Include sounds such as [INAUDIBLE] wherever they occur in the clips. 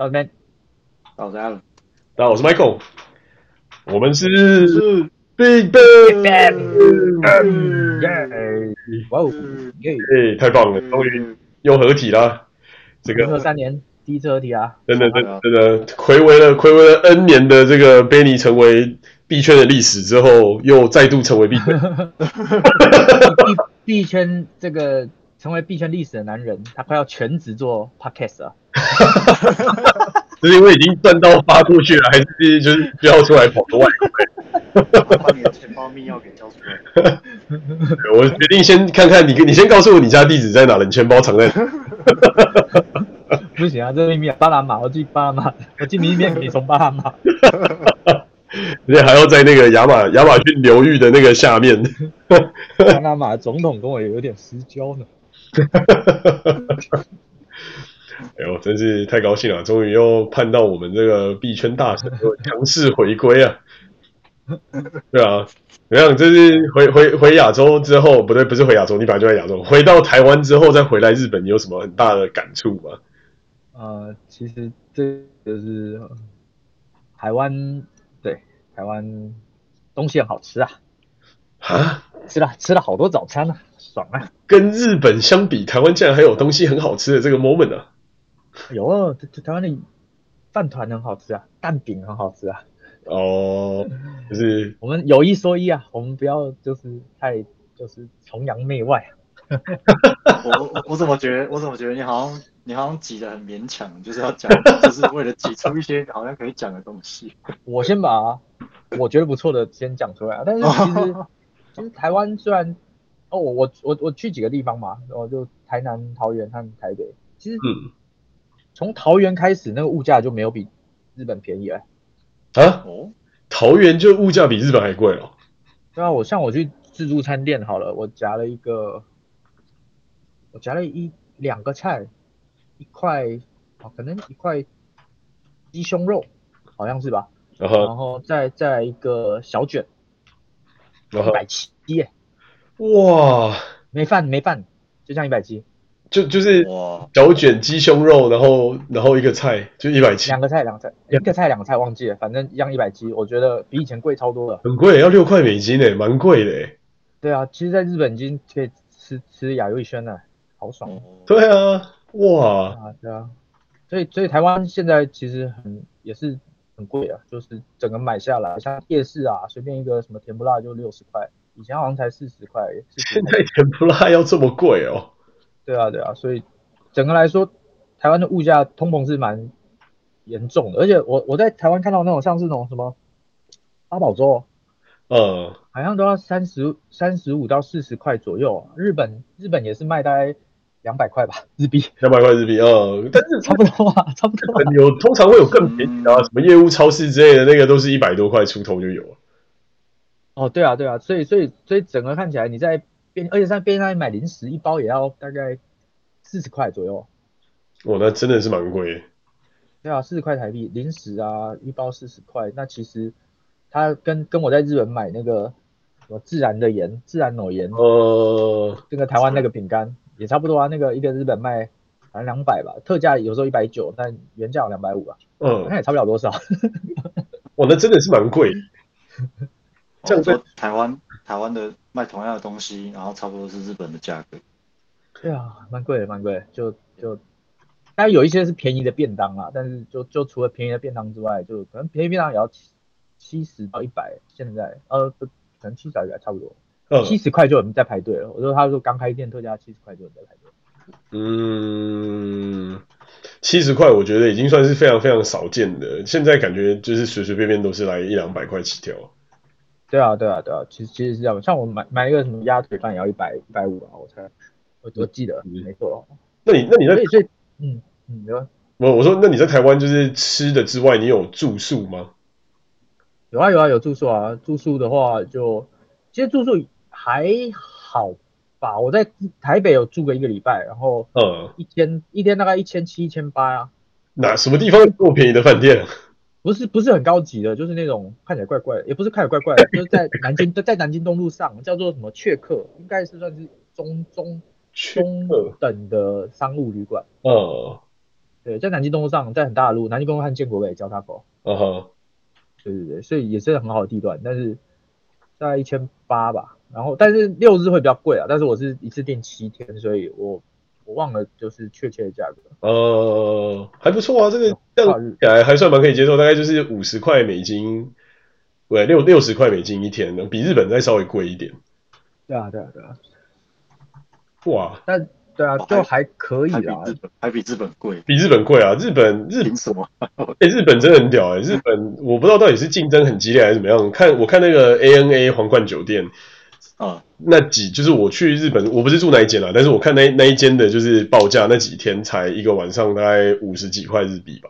到这边，到家了。大家好，我是 Michael，我们是 Big Bang，哇哦，耶，太棒了，终于又合体了。这个二三年第一次合体啊，真的真的真的，睽违了睽违了 N 年的这个 Benny 成为币圈的历史之后，又再度成为币圈。币币圈这个。成为币圈历史的男人，他快要全职做 podcast 了。是因为已经赚到发出去了，还是就是需要出来跑个外快？把你的钱包密钥给交出来。我决定先看看你，你先告诉我你家地址在哪，你钱包藏在哪。不行啊，这秘密，巴拿马，我寄巴拿马，我寄明天给你从巴拿马。而且还要在那个亚马亚马逊流域的那个下面。巴拿马总统跟我有点私交呢。哈哈哈！哎呦，真是太高兴了，终于又盼到我们这个币圈大神强势回归啊！对啊，怎么样？这是回回回亚洲之后，不对，不是回亚洲，你本来就在亚洲，回到台湾之后再回来日本，你有什么很大的感触吗？呃，其实这就是台湾，对，台湾东西很好吃啊！啊，吃了吃了好多早餐呢、啊。爽啊！跟日本相比，台湾竟然还有东西很好吃的这个 moment 啊！有啊，台湾的饭团很好吃啊，蛋饼很好吃啊。哦，就是 [LAUGHS] 我们有一说一啊，我们不要就是太就是崇洋媚外。[LAUGHS] 我我怎么觉得我怎么觉得你好像你好像挤得很勉强，就是要讲，就是为了挤出一些好像可以讲的东西。[LAUGHS] 我先把我觉得不错的先讲出来啊，但是其实其实台湾虽然。哦，我我我我去几个地方嘛，然后就台南、桃园和台北。其实，嗯，从桃园开始，那个物价就没有比日本便宜了。啊？哦，桃园就物价比日本还贵哦。对啊，我像我去自助餐店好了，我夹了一个，我夹了一两个菜，一块，哦，可能一块鸡胸肉，好像是吧？然后，然后再再来一个小卷，一百七耶。哇，没饭没饭，就这样一百七，就就是小卷鸡胸肉，然后然后一个菜就一百七，两个菜两个菜，一个菜两个菜忘记了，反正一样一百七，我觉得比以前贵超多了，很贵，要六块美金诶，蛮贵的。诶。对啊，其实在日本已经可以吃吃亚洲轩了，好爽。对啊，哇，啊对啊，所以所以台湾现在其实很也是很贵啊，就是整个买下来，像夜市啊，随便一个什么甜不辣就六十块。以前好像才四十块，现在甜不辣要这么贵哦？对啊，对啊，所以整个来说，台湾的物价通膨是蛮严重的。而且我我在台湾看到那种像是那种什么八宝粥，呃，好像都要三十三十五到四十块左右。日本日本也是卖大概两百块吧，日币。两百块日币，呃，但是差不多啊，差不多。有通常会有更便宜的，啊，什么业务超市之类的，那个都是一百多块出头就有了。哦，对啊，对啊，所以所以所以整个看起来，你在便，而且在便利商店买零食，一包也要大概四十块左右。哦，那真的是蛮贵。对啊，四十块台币，零食啊，一包四十块，那其实它跟跟我在日本买那个什么自然的盐，自然抹盐，呃，这个台湾那个饼干也差不多啊，那个一个日本卖好像两百吧，特价有时候一百九，但原价有两百五啊，嗯，那也差不了多少。[LAUGHS] 哇，那真的是蛮贵。这样说，台湾台湾的卖同样的东西，然后差不多是日本的价格。对啊，蛮贵的，蛮贵。就就，当然有一些是便宜的便当啦，但是就就除了便宜的便当之外，就可能便宜便当也要七七十到一百。现在呃，可能七十到一百差不多。七十块就有人在排队了。我说他说刚开店特价七十块就有人在排队。嗯，七十块我觉得已经算是非常非常少见的。现在感觉就是随随便便都是来一两百块起跳。对啊，对啊，对啊，其实其实是这样。像我买买一个什么鸭腿饭也要一百一百五啊，我才，我我记得、嗯、没错。那你那你在所以所以嗯嗯，有啊。我我说那你在台湾就是吃的之外，你有住宿吗？有啊有啊有住宿啊，住宿的话就其实住宿还好吧。我在台北有住个一个礼拜，然后呃一天、嗯、一天大概一千七一千八啊。哪什么地方这么便宜的饭店？不是不是很高级的，就是那种看起来怪怪的，也不是看起来怪怪的，就是在南京 [LAUGHS] 在南京东路上叫做什么雀客，应该是算是中中中等的商务旅馆。呃，对，在南京东路上，在很大的路，南京东路和建国北交叉口。哦吼，对对对，所以也是很好的地段，但是大概一千八吧。然后，但是六日会比较贵啊，但是我是一次订七天，所以我我忘了就是确切的价格。呃，还不错啊，这个这样起来还算蛮可以接受，大概就是五十块美金，对，六六十块美金一天，比日本再稍微贵一点。对啊，对啊，对啊。哇，但对啊，就还可以啊，还比日本贵，比日本贵啊，日本日本什么？哎、欸，日本真的很屌哎、欸，日本我不知道到底是竞争很激烈还是怎么样，看我看那个 ANA 皇冠酒店。啊，那几就是我去日本，我不是住那一间啦，但是我看那那一间的，就是报价那几天才一个晚上大概五十几块日币吧。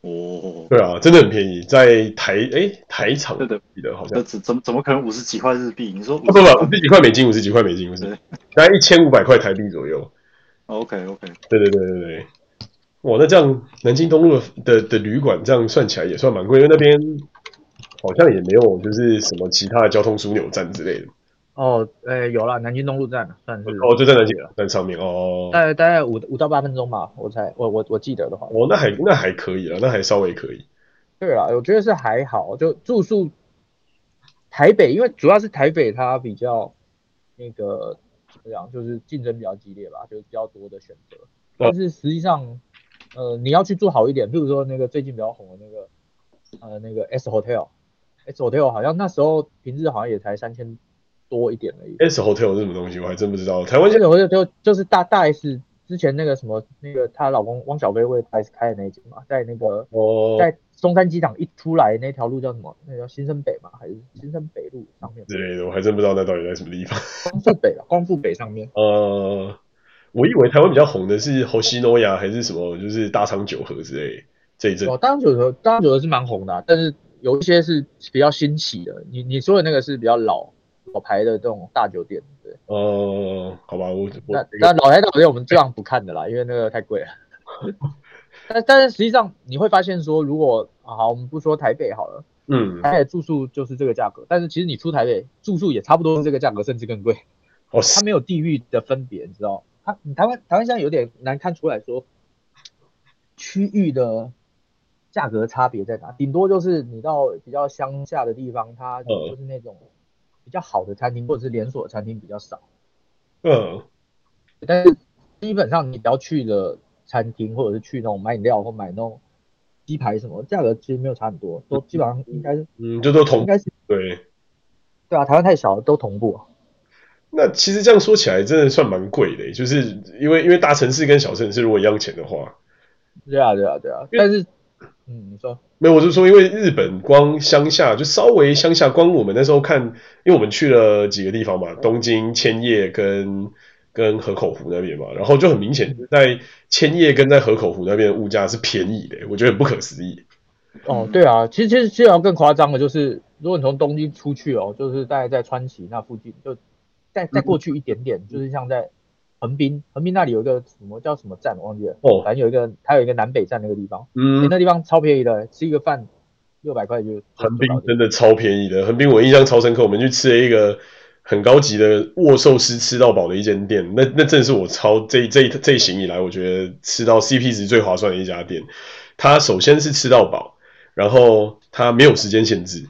哦，对啊，真的很便宜，在台诶、欸、台场对的，记得好像。那怎怎怎么可能五十几块日币？你说不不不，五十几块美金，五十几块美金，不是，大概一千五百块台币左右。OK OK，对对对对对，哇，那这样南京东路的的，的旅馆这样算起来也算蛮贵，因为那边好像也没有就是什么其他的交通枢纽站之类的。哦，诶、欸，有了，南京东路站算是哦，就在南京站上面哦，大概大概五五到八分钟吧，我才，我我我记得的话，哦，那还那还可以了，那还稍微可以。对啦，我觉得是还好，就住宿台北，因为主要是台北它比较那个怎么讲，就是竞争比较激烈吧，就是比较多的选择。但是实际上，呃，你要去住好一点，比如说那个最近比较红的那个呃那个 S Hotel，S Hotel 好像那时候平日好像也才三千。多一点而已。S Hotel 是什么东西？我还真不知道。台湾现在 Hotel 就就是大大 S 之前那个什么那个她老公汪小菲为大 S 开的那间嘛，在那个哦，在松山机场一出来那条路叫什么？那叫新生北嘛，还是新生北路上面之类的？我还真不知道那到底在什么地方。光复北了，光复北上面。呃，我以为台湾比较红的是 Hoshinoya 还是什么，就是大昌九和之类这一阵。哦，大昌九和大昌九和是蛮红的，啊，但是有一些是比较新起的。你你说的那个是比较老。老牌的这种大酒店，对，哦、呃，好吧，我那那老牌大酒店我们这样不看的啦，因为那个太贵了。[LAUGHS] 但但是实际上你会发现说，如果好，我们不说台北好了，嗯，台北住宿就是这个价格，但是其实你出台北住宿也差不多是这个价格，甚至更贵。哦，它没有地域的分别，你知道？它你台湾台湾现在有点难看出来说区域的价格差别在哪，顶多就是你到比较乡下的地方，它就是那种。比较好的餐厅或者是连锁餐厅比较少，嗯，但是基本上你只要去的餐厅或者是去那种买饮料或买那种鸡排什么，价格其实没有差很多，都基本上应该是，嗯，就都同，应该是对，对啊，台湾太小了，都同步。那其实这样说起来，真的算蛮贵的，就是因为因为大城市跟小城市如果一样钱的话，对啊，对啊，对啊，但是。嗯，你说没有，我是说，因为日本光乡下就稍微乡下，光我们那时候看，因为我们去了几个地方嘛，东京、千叶跟跟河口湖那边嘛，然后就很明显，在千叶跟在河口湖那边的物价是便宜的，我觉得很不可思议。哦，对啊，其实其实其实要更夸张的就是，如果你从东京出去哦，就是大概在川崎那附近，就再再过去一点点，嗯、就是像在。横滨，横滨那里有一个什么叫什么站，我忘记了。哦，反正有一个，它有一个南北站那个地方。嗯，欸、那地方超便宜的，吃一个饭六百块就。横滨真的超便宜的，横滨我印象超深刻。我们去吃了一个很高级的握寿司，吃到饱的一间店。那那正是我超这这这一行以来，我觉得吃到 CP 值最划算的一家店。它首先是吃到饱，然后它没有时间限制。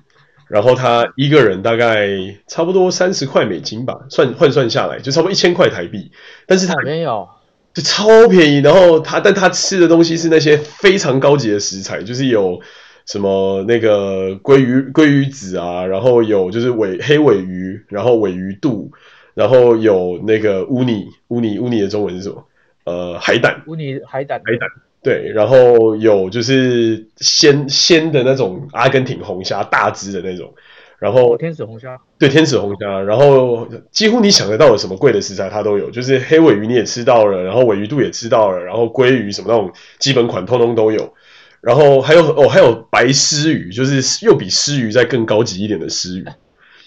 然后他一个人大概差不多三十块美金吧，算换算下来就差不多一千块台币。但是他没有，就超便宜。然后他，但他吃的东西是那些非常高级的食材，就是有什么那个鲑鱼鲑鱼子啊，然后有就是尾黑尾鱼，然后尾鱼肚，然后有那个乌尼乌尼乌尼的中文是什么？呃，海胆。乌尼海胆。海胆。对，然后有就是鲜鲜的那种阿根廷红虾，大只的那种，然后天使红虾，对，天使红虾，然后几乎你想得到的什么贵的食材它都有，就是黑尾鱼你也吃到了，然后尾鱼肚也吃到了，然后鲑鱼什么那种基本款通通都有，然后还有哦还有白丝鱼，就是又比丝鱼再更高级一点的丝鱼。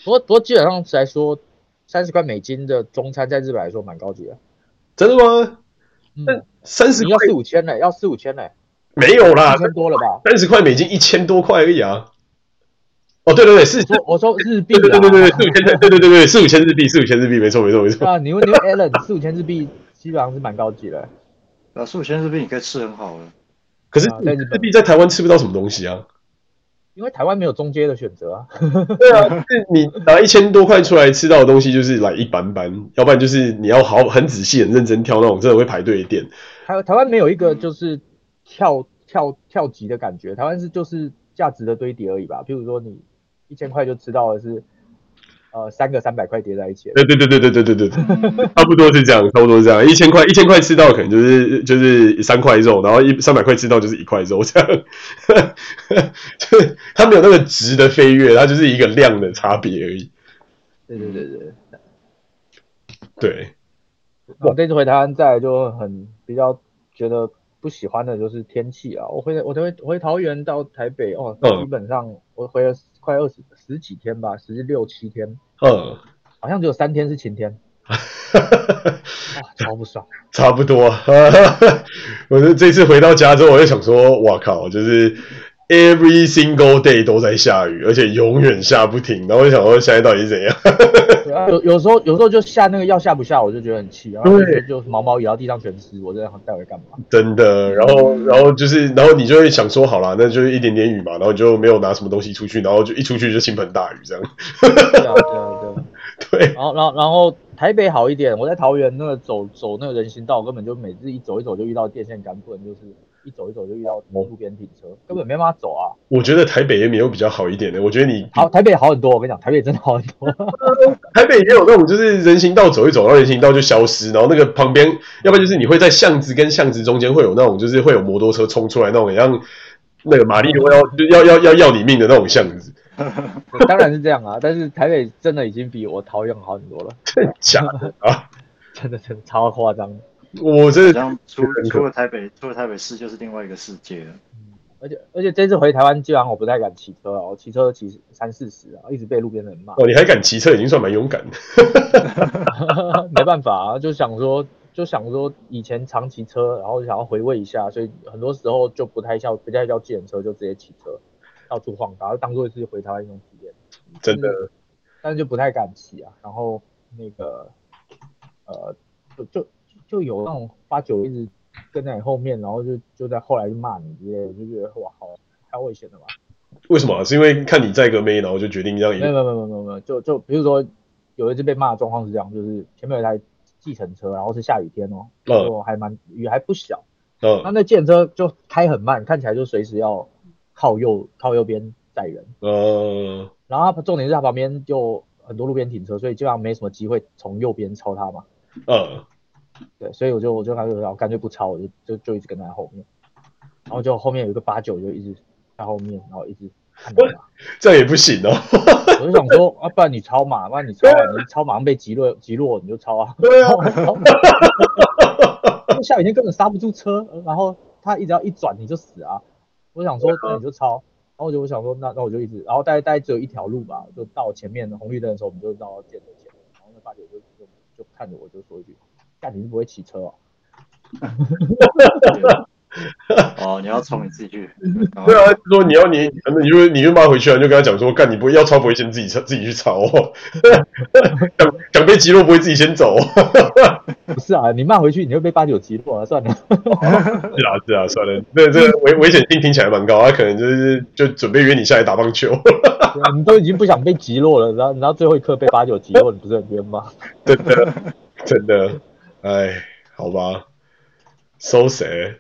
不过不过基本上来说，三十块美金的中餐在日本来说蛮高级的。真的吗？嗯。三十要四五千呢，要四五千呢，没有啦，一千多了吧？三十块美金一千多块而已啊！哦，对对对，是我说日币，对对对对，四五千，对对对对，四五千日币，四五千日币，没错没错没错。啊，你问你问 Alan，四五千日币基本上是蛮高级的。啊，所以现在这边你可以吃很好了。可是在日币在台湾吃不到什么东西啊，因为台湾没有中阶的选择啊。对啊，是你拿一千多块出来吃到的东西，就是来一般般，要不然就是你要好很仔细、很认真挑那种真的会排队的店。台台湾没有一个就是跳跳跳级的感觉，台湾是就是价值的堆叠而已吧。譬如说你一千块就吃到的是。呃，三个三百块叠在一起。对对对对对对对对，[LAUGHS] 差不多是这样，差不多是这样。一千块一千块吃到可能就是就是三块肉，然后一三百块吃到就是一块肉这样。就 [LAUGHS] 它没有那个值的飞跃，它就是一个量的差别而已。对对对对。对。我这次回台湾，再来就很比较觉得不喜欢的就是天气啊。我回我回回桃园到台北哦，基本上我回了快二十十几天吧，十六七天。嗯，好像只有三天是晴天，[LAUGHS] 哇，超不爽。差不多，[LAUGHS] 我是这次回到家之后，我就想说，哇靠，就是 every single day 都在下雨，而且永远下不停。然后我就想说，现在到底是怎样？啊、有有时候有时候就下那个要下不下，我就觉得很气，然后就毛毛摇到地上全湿，我真的带回干嘛？真的，然后然后就是，然后你就会想说，好啦，那就是一点点雨嘛，然后你就没有拿什么东西出去，然后就一出去就倾盆大雨这样。对啊，对啊。对，[LAUGHS] 然后，然后，然后台北好一点。我在桃园那个走走那个人行道，根本就每次一走一走就遇到电线杆，不然就是一走一走就遇到路边停车，根本没办法走啊。我觉得台北也没有比较好一点的。我觉得你好，台北好很多。我跟你讲，台北真的好很多。[LAUGHS] 台北也有那种，就是人行道走一走，然后人行道就消失，然后那个旁边，要不然就是你会在巷子跟巷子中间会有那种，就是会有摩托车冲出来那种，像那个玛丽要要要要要你命的那种巷子。当然是这样啊，但是台北真的已经比我桃园好很多了。[LAUGHS] 真的假的啊？[LAUGHS] 真的真的超夸张。我真的除除了台北，出了台北市就是另外一个世界了。嗯，而且而且这次回台湾，基本上我不太敢骑车啊，我骑车骑三四十啊，一直被路边人骂。哦，你还敢骑车，已经算蛮勇敢的。[LAUGHS] [LAUGHS] 没办法啊，就想说就想说以前常骑车，然后想要回味一下，所以很多时候就不太叫不太叫计程车，就直接骑车。到处晃，然后当做是回台湾一种体验，真的，但是就不太敢骑啊。然后那个呃，就就就有那种八九一直跟在你后面，然后就就在后来就骂你之类的，就觉得哇，好太危险了吧？为什么？是因为看你载个妹，然后就决定这样？没有没有没有没有没有，就就比如说有一次被骂的状况是这样，就是前面有一台计程车，然后是下雨天哦，然后还蛮雨还不小，嗯，那那计程车就开很慢，看起来就随时要。靠右靠右边载人，嗯，然后他重点是他旁边就很多路边停车，所以基本上没什么机会从右边超他嘛，嗯，对，所以我就我就干脆我干脆不超，我就就就一直跟在后面，然后就后面有一个八九就一直在后面，然后一直看 [LAUGHS] 这也不行哦，我就想说啊，不然你超嘛，不然你超啊，你超马上被击落击落你就超啊，对啊，[LAUGHS] 下雨天根本刹不住车，然后他一直要一转你就死啊。我想说，那你就超，然后我就我想说，那那我就一直，然后大概大概只有一条路吧，就到前面红绿灯的时候，我们就到建德前面，然后那大姐就就就看着我就说一句：“干，你是不会骑车哦。[LAUGHS] ”哦，你要冲你自己去。[LAUGHS] 对啊，说你要你，你就你就骂回去啊，就跟他讲说，干你不要超不会先自己自己去超哦。想想被击落不会自己先走。[LAUGHS] 不是啊，你骂回去你会被八九击落啊，算了。是啊是啊，算了，那这个危危险性听起来蛮高，他可能就是就准备约你下来打棒球。你都已经不想被击落了，然后然后最后一刻被八九击落，你不是很冤吗？真的真的，哎，好吧，so sad。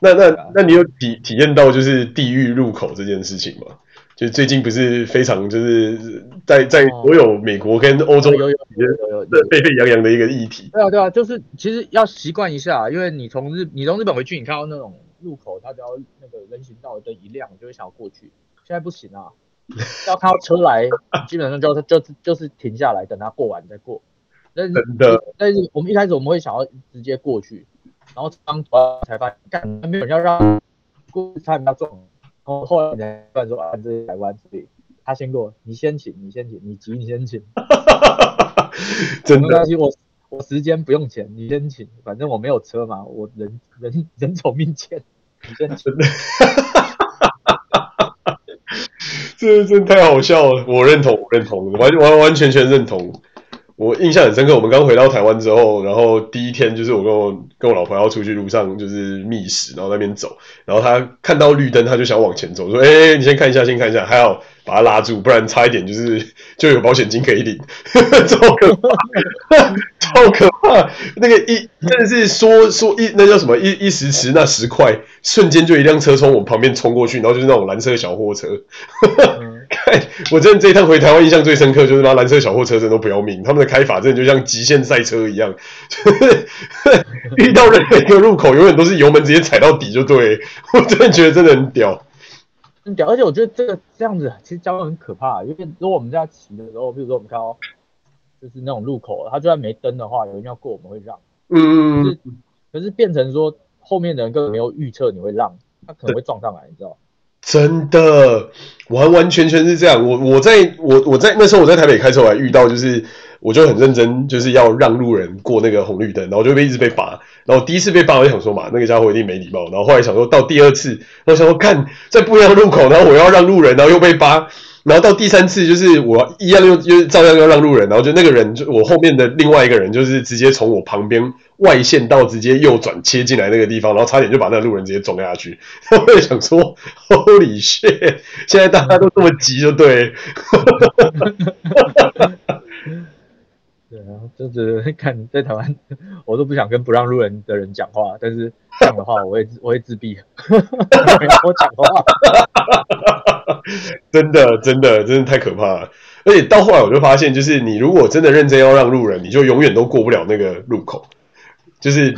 那那那你有体体验到就是地狱入口这件事情吗？就最近不是非常就是在在所有美国跟欧洲有有有有沸沸扬扬的一个议题。对啊对啊，就是其实要习惯一下，因为你从日你从日本回去，你看到那种入口，它只要那个人行道的灯一亮，你就会想要过去。现在不行啊，要看到车来，基本上就就就是停下来等它过完再过。但是但是我们一开始我们会想要直接过去。然后当才发现，干没有人要让过，差点要撞。然后后来才突然说，啊，这是台湾，所以他先过，你先请，你先请，你急你先请。[LAUGHS] 真的，我我时间不用钱，你先请，反正我没有车嘛，我人人人走命贱，你先请。[LAUGHS] 这真的太好笑了，我认同，我认同，完完完全全认同。我印象很深刻，我们刚回到台湾之后，然后第一天就是我跟我跟我老婆要出去路上就是觅食，然后那边走，然后她看到绿灯，她就想往前走，说：“哎、欸，你先看一下，先看一下，还好把她拉住，不然差一点就是就有保险金可以领，[LAUGHS] 超可怕，超可怕，那个一真的是说说一那叫什么一一时迟那时快，瞬间就一辆车从我旁边冲过去，然后就是那种蓝色小货车。[LAUGHS] 嗯”看，我真的这一趟回台湾印象最深刻，就是那蓝色小货车真的都不要命，他们的开法真的就像极限赛车一样，[LAUGHS] 遇到任何一个路口，永远都是油门直接踩到底就对。[LAUGHS] 我真的觉得真的很屌，很屌。而且我觉得这个这样子其实交通很可怕，因为如果我们在骑的时候，比如说我们看到就是那种路口，它就算没灯的话，有人要过我们会让，嗯，可是可是变成说后面的人根本没有预测你会让，他可能会撞上来，你知道。真的，完完全全是这样。我我在我我在那时候我在台北开车，我还遇到就是，我就很认真，就是要让路人过那个红绿灯，然后就被一直被罚。然后第一次被罚，我就想说嘛，那个家伙一定没礼貌。然后后来想说到第二次，我想说看在不一样的路口，然后我要让路人，然后又被罚。然后到第三次，就是我一样又又照样又让路人，然后就那个人就我后面的另外一个人，就是直接从我旁边外线道直接右转切进来那个地方，然后差点就把那个路人直接撞下去。[LAUGHS] 我也想说，Holy shit！现在大家都这么急，就对。[LAUGHS] 对啊，就是看 [LAUGHS] 在台湾，我都不想跟不让路人的人讲话，但是这样的话，我会我会自闭，我讲话。[LAUGHS] 真的，真的，真的太可怕了！而且到后来，我就发现，就是你如果真的认真要让路人，你就永远都过不了那个路口。就是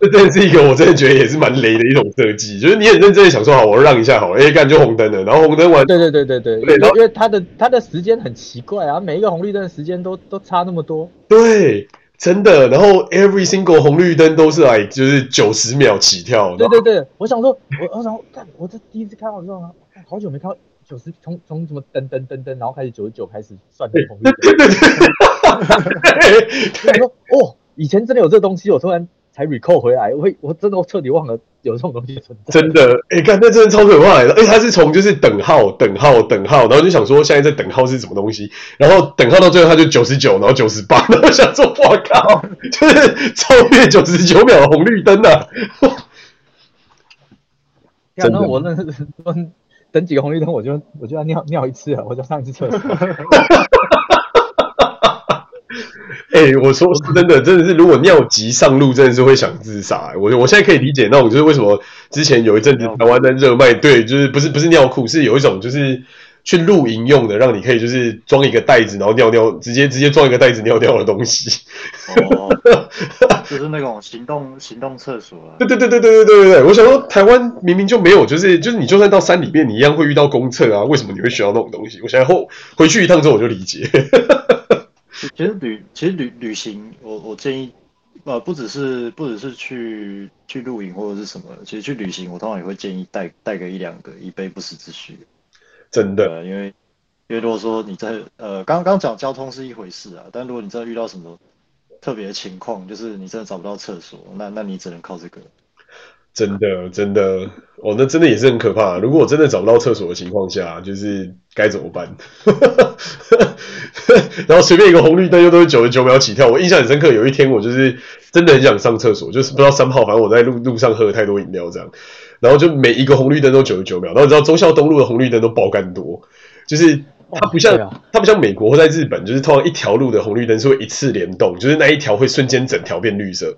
这真的是一个，我真的觉得也是蛮雷的一种设计。就是你很认真的想说，好，我让一下好了，哎，干就红灯了，然后红灯完，对对对对对，对，因为它的它的时间很奇怪啊，每一个红绿灯的时间都都差那么多。对，真的。然后 every single 红绿灯都是来就是九十秒起跳。对对对，我想说，我我想说，干，我这第一次看到之后呢，好久没看到。九十从从什么噔噔噔噔，然后开始九十九开始算红绿灯。[LAUGHS] 对对对 [LAUGHS] 我说哦，以前真的有这东西，我突然才 recall 回来，我我真的我彻底忘了有这种东西存在。真的，哎、欸，看那真的超可怕的。哎、欸，他是从就是等号等号等号，然后就想说现在在等号是什么东西，然后等号到最后他就九十九，然后九十八，然后想说我靠，就是超越九十九秒的红绿灯啊！真的，我那是。等几个红绿灯，我就我就要尿尿一次了，我就上一次厕所。[LAUGHS] [LAUGHS] 哎、欸，我说是真的，真的是，如果尿急上路，真的是会想自杀。我我现在可以理解那种，就是为什么之前有一阵子台湾在热卖，对，就是不是不是尿裤，是有一种就是。去露营用的，让你可以就是装一个袋子，然后尿尿，直接直接装一个袋子尿尿的东西。哦，[LAUGHS] 就是那种行动行动厕所啊。对对对对对对对对对，我想说台湾明明就没有，就是就是你就算到山里面，你一样会遇到公厕啊，为什么你会需要那种东西？我现在后回去一趟之后我就理解。其实旅其实旅旅行，我我建议呃不只是不只是去去露营或者是什么，其实去旅行我通常也会建议带带个一两个，以备不时之需。真的，因为因为如果说你在呃，刚刚讲交通是一回事啊，但如果你真的遇到什么特别的情况，就是你真的找不到厕所，那那你只能靠这个。真的真的，哦，那真的也是很可怕。如果我真的找不到厕所的情况下，就是该怎么办？[LAUGHS] 然后随便一个红绿灯又都是九十九秒起跳。我印象很深刻，有一天我就是真的很想上厕所，就是不知道三号，反正我在路路上喝了太多饮料这样。然后就每一个红绿灯都九十九秒，然后你知道忠孝东路的红绿灯都爆干多，就是它不像、它不像美国或在日本，就是通常一条路的红绿灯是会一次联动，就是那一条会瞬间整条变绿色，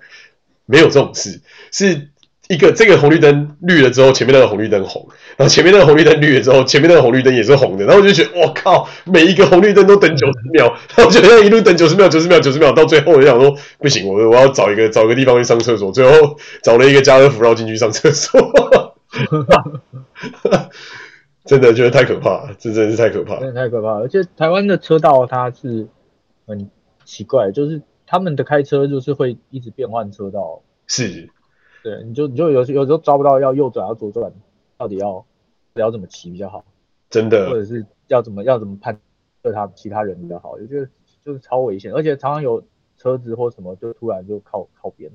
没有这种事，是一个这个红绿灯绿了之后，前面那个红绿灯红，然后前面那个红绿灯绿了之后，前面那个红绿灯也是红的，然后我就觉得我靠，每一个红绿灯都等九十秒，[LAUGHS] 然后就这样一路等九十秒、九十秒、九十秒，到最后我就想说不行，我我要找一个找一个地方去上厕所，最后找了一个家乐福绕进去上厕所。[LAUGHS] 真的觉得太可怕了，这真的是太可怕，真的太可怕了。而且台湾的车道它是很奇怪，就是他们的开车就是会一直变换车道，是，对，你就你就有有时候抓不到要右转要左转，到底要要怎么骑比较好？真的，或者是要怎么要怎么判断他其他人比较好？我觉得就是超危险，而且常常有车子或什么就突然就靠靠边。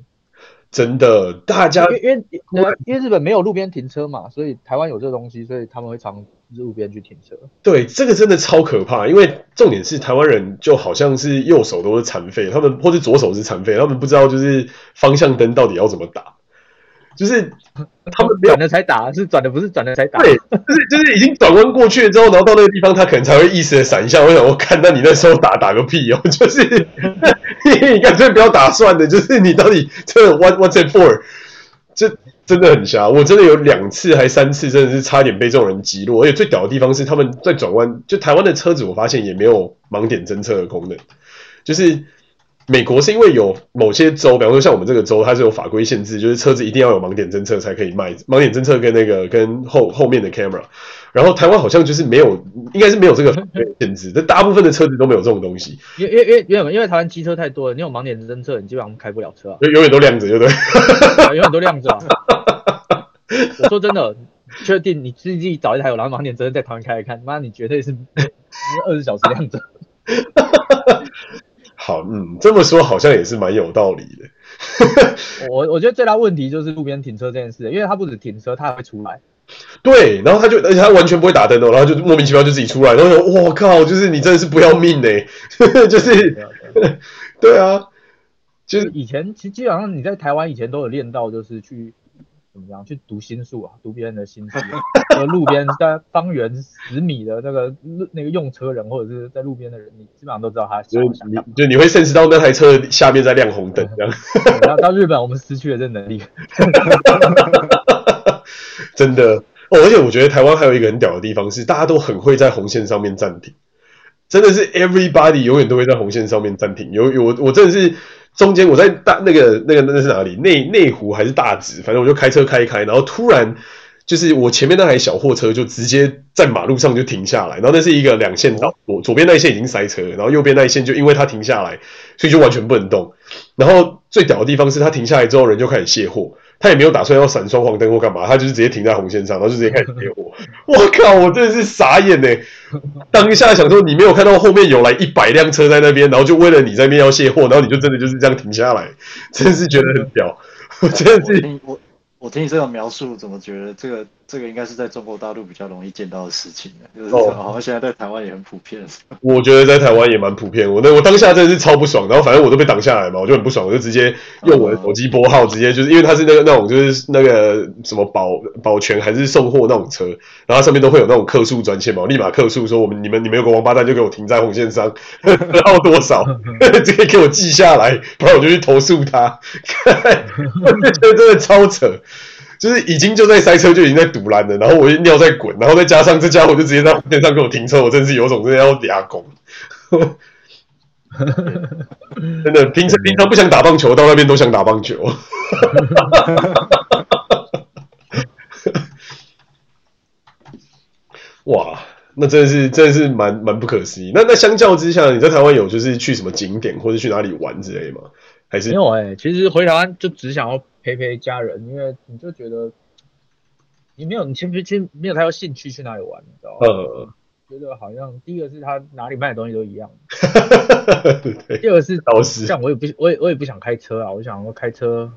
真的，大家因为因为因为日本没有路边停车嘛，所以台湾有这个东西，所以他们会常路边去停车。对，这个真的超可怕，因为重点是台湾人就好像是右手都是残废，他们或是左手是残废，他们不知道就是方向灯到底要怎么打。就是他们转了才打，是转的不是转了才打。对，就是就是已经转弯过去了之后，然后到那个地方，他可能才会意识的闪一下。我想，我看到你那时候打打个屁哦，[LAUGHS] 就是你干脆不要打算的，就是你到底这 what what's it for？这真的很瞎。我真的有两次还三次，真的是差点被这种人击落。而且最屌的地方是，他们在转弯，就台湾的车子，我发现也没有盲点侦测的功能，就是。美国是因为有某些州，比方说像我们这个州，它是有法规限制，就是车子一定要有盲点侦测才可以卖。盲点侦测跟那个跟后后面的 camera，然后台湾好像就是没有，应该是没有这个限制，但大部分的车子都没有这种东西。因因因因为因为台湾机车太多了，你有盲点侦测，你基本上开不了车啊，永永远都亮着，对不对？永远都亮着啊。我说真的，确定你自己找一台有盲盲点侦测在台湾开来看，妈，你绝对是二十小时亮着。好，嗯，这么说好像也是蛮有道理的。[LAUGHS] 我我觉得最大问题就是路边停车这件事，因为他不止停车，他还会出来。对，然后他就，而且他完全不会打灯哦，然后就莫名其妙就自己出来，然后说：“我靠，就是你真的是不要命呢。[LAUGHS] ”就是，对啊，就是以前其实基本上你在台湾以前都有练到，就是去。怎么样去读心术啊？读别人的心思、[LAUGHS] 路边在方圆十米的那个那个用车人，或者是在路边的人，你基本上都知道他想不想。就你就你会认识到那台车下面在亮红灯这样。[LAUGHS] 然后到日本，我们失去了这能力。[LAUGHS] 真的哦，而且我觉得台湾还有一个很屌的地方是，大家都很会在红线上面暂停。真的是 everybody 永远都会在红线上面暂停。有有我我真的是。中间我在大那个那个那是哪里？内内湖还是大直？反正我就开车开一开，然后突然就是我前面那台小货车就直接在马路上就停下来，然后那是一个两线道，我左边那一线已经塞车，然后右边那一线就因为它停下来，所以就完全不能动。然后最屌的地方是它停下来之后，人就开始卸货。他也没有打算要闪双黄灯或干嘛，他就是直接停在红线上，然后就直接开始卸货。[LAUGHS] 我靠，我真的是傻眼呢！当下想说，你没有看到后面有来一百辆车在那边，然后就为了你在那边要卸货，然后你就真的就是这样停下来，真是觉得很屌。[LAUGHS] 我真的是我我听你这种描述，怎么觉得这个？这个应该是在中国大陆比较容易见到的事情，就是好像现在在台湾也很普遍。[LAUGHS] 我觉得在台湾也蛮普遍。我那我当下真的是超不爽，然后反正我都被挡下来嘛，我就很不爽，我就直接用我的手机拨号，直接就是因为它是那个那种就是那个什么保 [LAUGHS] 保全还是送货那种车，然后上面都会有那种客诉专线嘛，我立马客诉说我们你们你们有个王八蛋就给我停在红线上，[LAUGHS] 然后多少直接给我记下来，不然我就去投诉他。我觉得真的超扯。就是已经就在塞车，就已经在堵拦了，然后我一尿在滚，然后再加上这家伙就直接在边上给我停车，我真是有种真的要俩拱。真的平常平常不想打棒球，到那边都想打棒球。[LAUGHS] 哇，那真的是真的是蛮蛮不可思议。那那相较之下，你在台湾有就是去什么景点或者去哪里玩之类吗？还是没有哎、其实回台湾就只想要。陪陪家人，因为你就觉得你没有，你其实其实没有太多兴趣去哪里玩，你知道吗？呃，觉得好像第一个是他哪里卖的东西都一样，[LAUGHS] 对第二个是倒是像我也不我也我也不想开车啊，我想说开车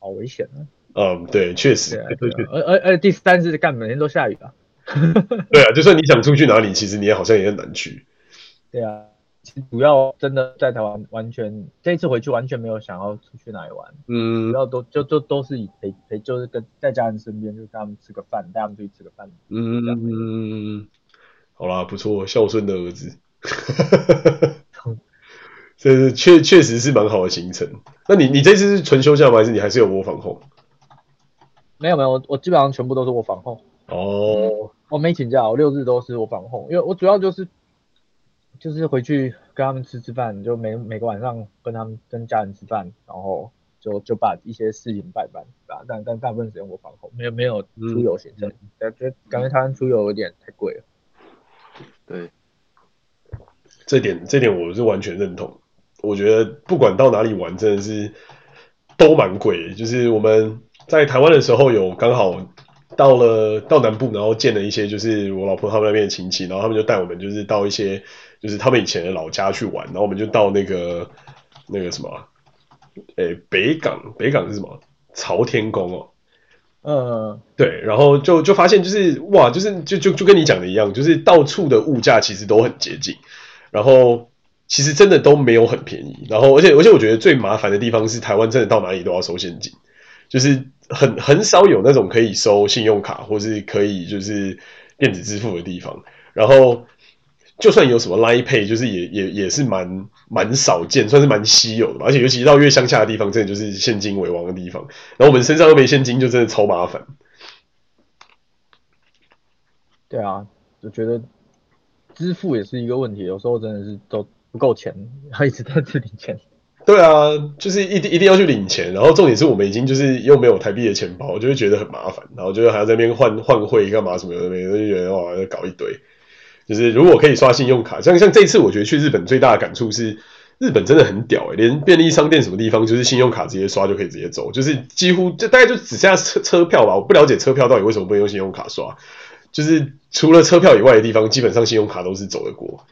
好危险啊。嗯，对，确实。而而而第三是干每天都下雨啊。对啊，就算你想出去哪里，其实你也好像也很难去。对啊。主要真的在台湾，完全这一次回去完全没有想要出去哪里玩，嗯，主要都就就都是以陪陪，就是跟在家人身边，就跟他们吃个饭，带他们出去吃个饭，嗯嗯，好啦，不错，孝顺的儿子，[LAUGHS] 这是确确实是蛮好的行程。那你你这次是纯休假吗？还是你还是有 work from home？没有没有，我我基本上全部都是 work from home。哦，我没请假，我六日都是 work from home，因为我主要就是。就是回去跟他们吃吃饭，就每每个晚上跟他们跟家人吃饭，然后就就把一些事情办办，但但大部分时间我放空，没有没有出游行程，感觉感觉台湾出游有点太贵了。对，这点这点我是完全认同。我觉得不管到哪里玩，真的是都蛮贵。就是我们在台湾的时候，有刚好到了到南部，然后见了一些就是我老婆他们那边的亲戚，然后他们就带我们就是到一些。就是他们以前的老家去玩，然后我们就到那个那个什么，诶北港，北港是什么？朝天宫哦。嗯，对，然后就就发现就是哇，就是就就就跟你讲的一样，就是到处的物价其实都很接近，然后其实真的都没有很便宜，然后而且而且我觉得最麻烦的地方是台湾真的到哪里都要收现金，就是很很少有那种可以收信用卡或是可以就是电子支付的地方，然后。就算有什么 Line Pay，就是也也也是蛮蛮少见，算是蛮稀有的吧。而且尤其到越乡下的地方，真的就是现金为王的地方。然后我们身上又没现金，就真的超麻烦。对啊，就觉得支付也是一个问题，有时候真的是都不够钱，还一直在这领钱。对啊，就是一定一定要去领钱，然后重点是我们已经就是又没有台币的钱包，就会觉得很麻烦，然后就还要在那边换换汇干嘛什么的，就觉得哇，要搞一堆。就是如果可以刷信用卡，像像这次我觉得去日本最大的感触是，日本真的很屌诶、欸，连便利商店什么地方就是信用卡直接刷就可以直接走，就是几乎就大概就只剩下车车票吧。我不了解车票到底为什么不能用信用卡刷，就是除了车票以外的地方，基本上信用卡都是走得过。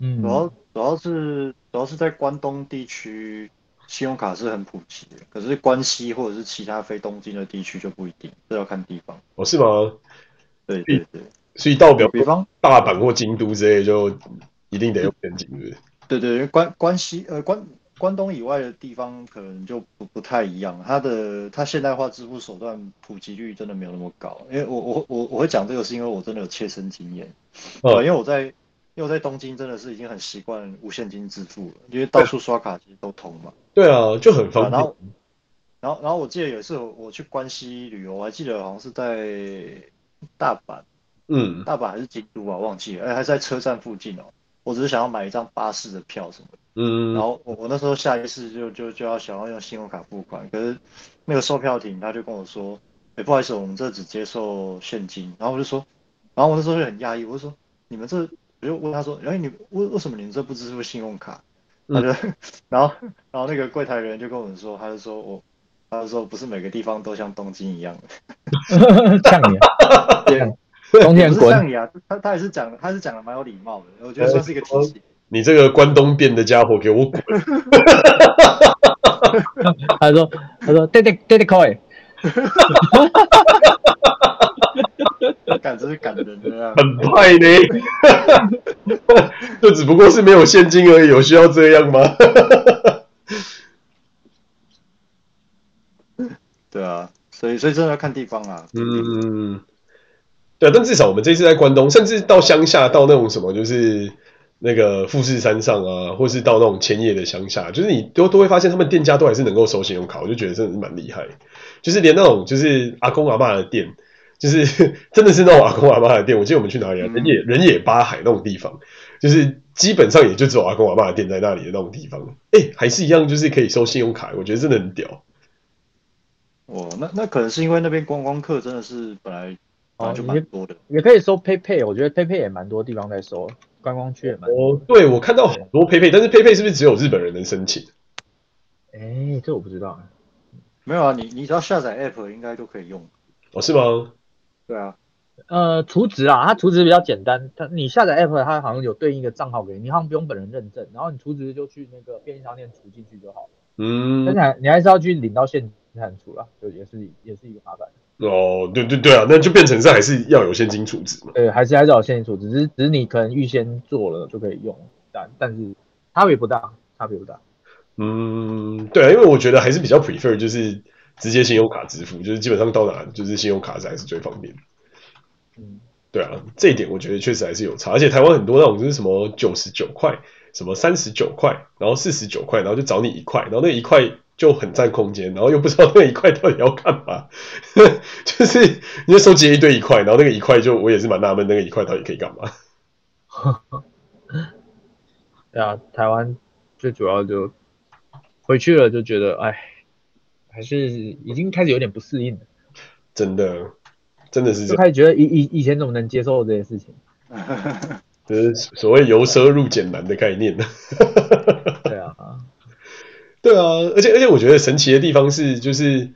嗯，主要主要是主要是在关东地区，信用卡是很普及的，可是关西或者是其他非东京的地区就不一定，这要看地方。哦，是吗？对对对。所以到表比方大阪或京都之类，就一定得用现金，是不是？对对，因为关关西呃关关东以外的地方可能就不不太一样，它的它现代化支付手段普及率真的没有那么高。因为我我我我会讲这个是因为我真的有切身经验，呃，因为我在因为我在东京真的是已经很习惯无现金支付了，因为到处刷卡其实都通嘛。对啊，就很方便。然后然后然后我记得有一次我去关西旅游，我还记得好像是在大阪。嗯，大阪还是京都啊？忘记了，哎，还是在车站附近哦。我只是想要买一张巴士的票什么的。嗯，然后我我那时候下意识就就就要想要用信用卡付款，可是那个售票亭他就跟我说，哎，不好意思，我们这只接受现金。然后我就说，然后我那时候就很讶异，我就说，你们这，我就问他说，哎，你为为什么你们这不支付信用卡？他就，嗯、[LAUGHS] 然后然后那个柜台人就跟我们说，他就说我，他就说不是每个地方都像东京一样的，[LAUGHS] 像你。[LAUGHS] [LAUGHS] 冬天滚！像你啊，他他也是讲，他是讲的蛮有礼貌的，我觉得算是一个提醒。你这个关东变的家伙，给我滚！[LAUGHS] [LAUGHS] 他说，他说，对对对对，可以。赶真是赶人的很快呢。就只不过是没有现金而已，有需要这样吗？对啊，所以所以真的要看地方啊。嗯。对，但至少我们这次在关东，甚至到乡下，到那种什么，就是那个富士山上啊，或是到那种千叶的乡下，就是你都都会发现，他们店家都还是能够收信用卡，我就觉得真的是蛮厉害。就是连那种就是阿公阿妈的店，就是 [LAUGHS] 真的是那种阿公阿妈的店。我记得我们去哪里啊？人野人野八海那种地方，就是基本上也就只有阿公阿妈的店在那里的那种地方。哎，还是一样，就是可以收信用卡，我觉得真的很屌。哦，那那可能是因为那边观光客真的是本来。啊，就蛮多的，也可以收 PayPay，我觉得 PayPay 也蛮多地方在收，观光区也蛮多。哦，对，我看到很多 PayPay，但是 PayPay 是不是只有日本人能申请？哎，这我不知道。没有啊，你你只要下载 App 应该都可以用。哦，是吗？对啊。呃，储值啊，它储值比较简单，它你下载 App，它好像有对应一个账号给你，你好像不用本人认证，然后你储值就去那个便利商店储进去就好了。嗯。但是还你还是要去领到现金才能储了，就也是也是一个麻烦。哦，对对对啊，那就变成是还是要有现金储值嘛？对，还是还是要有现金储值，只是只是你可能预先做了就可以用，但但是差别不大，差别不大。嗯，对啊，因为我觉得还是比较 prefer 就是直接信用卡支付，就是基本上到哪就是信用卡才是最方便。嗯，对啊，这一点我觉得确实还是有差，而且台湾很多那种就是什么九十九块，什么三十九块，然后四十九块，然后就找你一块，然后那一块。就很占空间，然后又不知道那一块到底要干嘛，[LAUGHS] 就是你就收集一堆一块，然后那个一块就我也是蛮纳闷，那个一块到底可以干嘛？[LAUGHS] 对啊，台湾最主要就回去了就觉得，哎，还是已经开始有点不适应了。真的，真的是这样，就开始觉得以以以前怎么能接受这些事情？[LAUGHS] 就是所谓由奢入俭难的概念。对啊。对啊，而且而且我觉得神奇的地方是，就是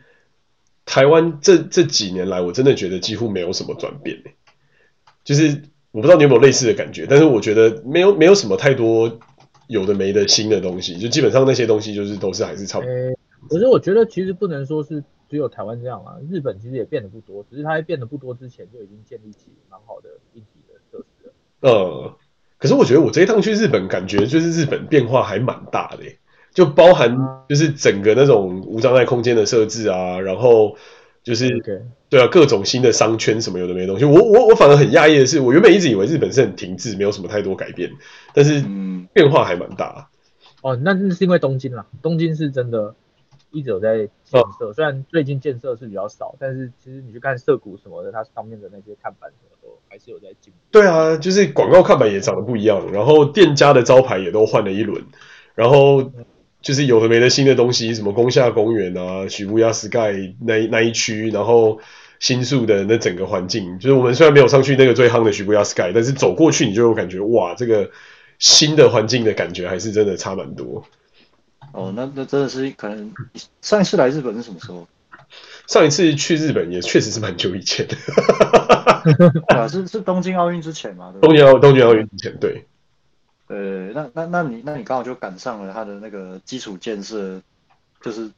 台湾这这几年来，我真的觉得几乎没有什么转变。就是我不知道你有没有类似的感觉，但是我觉得没有没有什么太多有的没的新的东西，就基本上那些东西就是都是还是差不多。欸、可是我觉得其实不能说是只有台湾这样啊，日本其实也变得不多，只是它在变得不多之前就已经建立起蛮好的硬体的设施了。呃，可是我觉得我这一趟去日本，感觉就是日本变化还蛮大的，就包含就是整个那种无障碍空间的设置啊，然后就是.对啊，各种新的商圈什么有的没的东西。我我我反而很讶异的是，我原本一直以为日本是很停滞，没有什么太多改变，但是变化还蛮大。哦，那那是因为东京啦，东京是真的一直有在建设，哦、虽然最近建设是比较少，但是其实你去看涩谷什么的，它上面的那些看板什么都还是有在进步。对啊，就是广告看板也长得不一样，然后店家的招牌也都换了一轮，然后。就是有的没的新的东西，什么宫下公园啊、涩谷 Sky 那那一区，然后新宿的那整个环境，就是我们虽然没有上去那个最夯的涩谷 Sky，但是走过去你就有感觉哇，这个新的环境的感觉还是真的差蛮多。哦，那那真的是可能上一次来日本是什么时候？上一次去日本也确实是蛮久以前的，啊，是是东京奥运之前吗？东京奥东京奥运之前，对。呃，那那那你那你刚好就赶上了它的那个基础建设，就是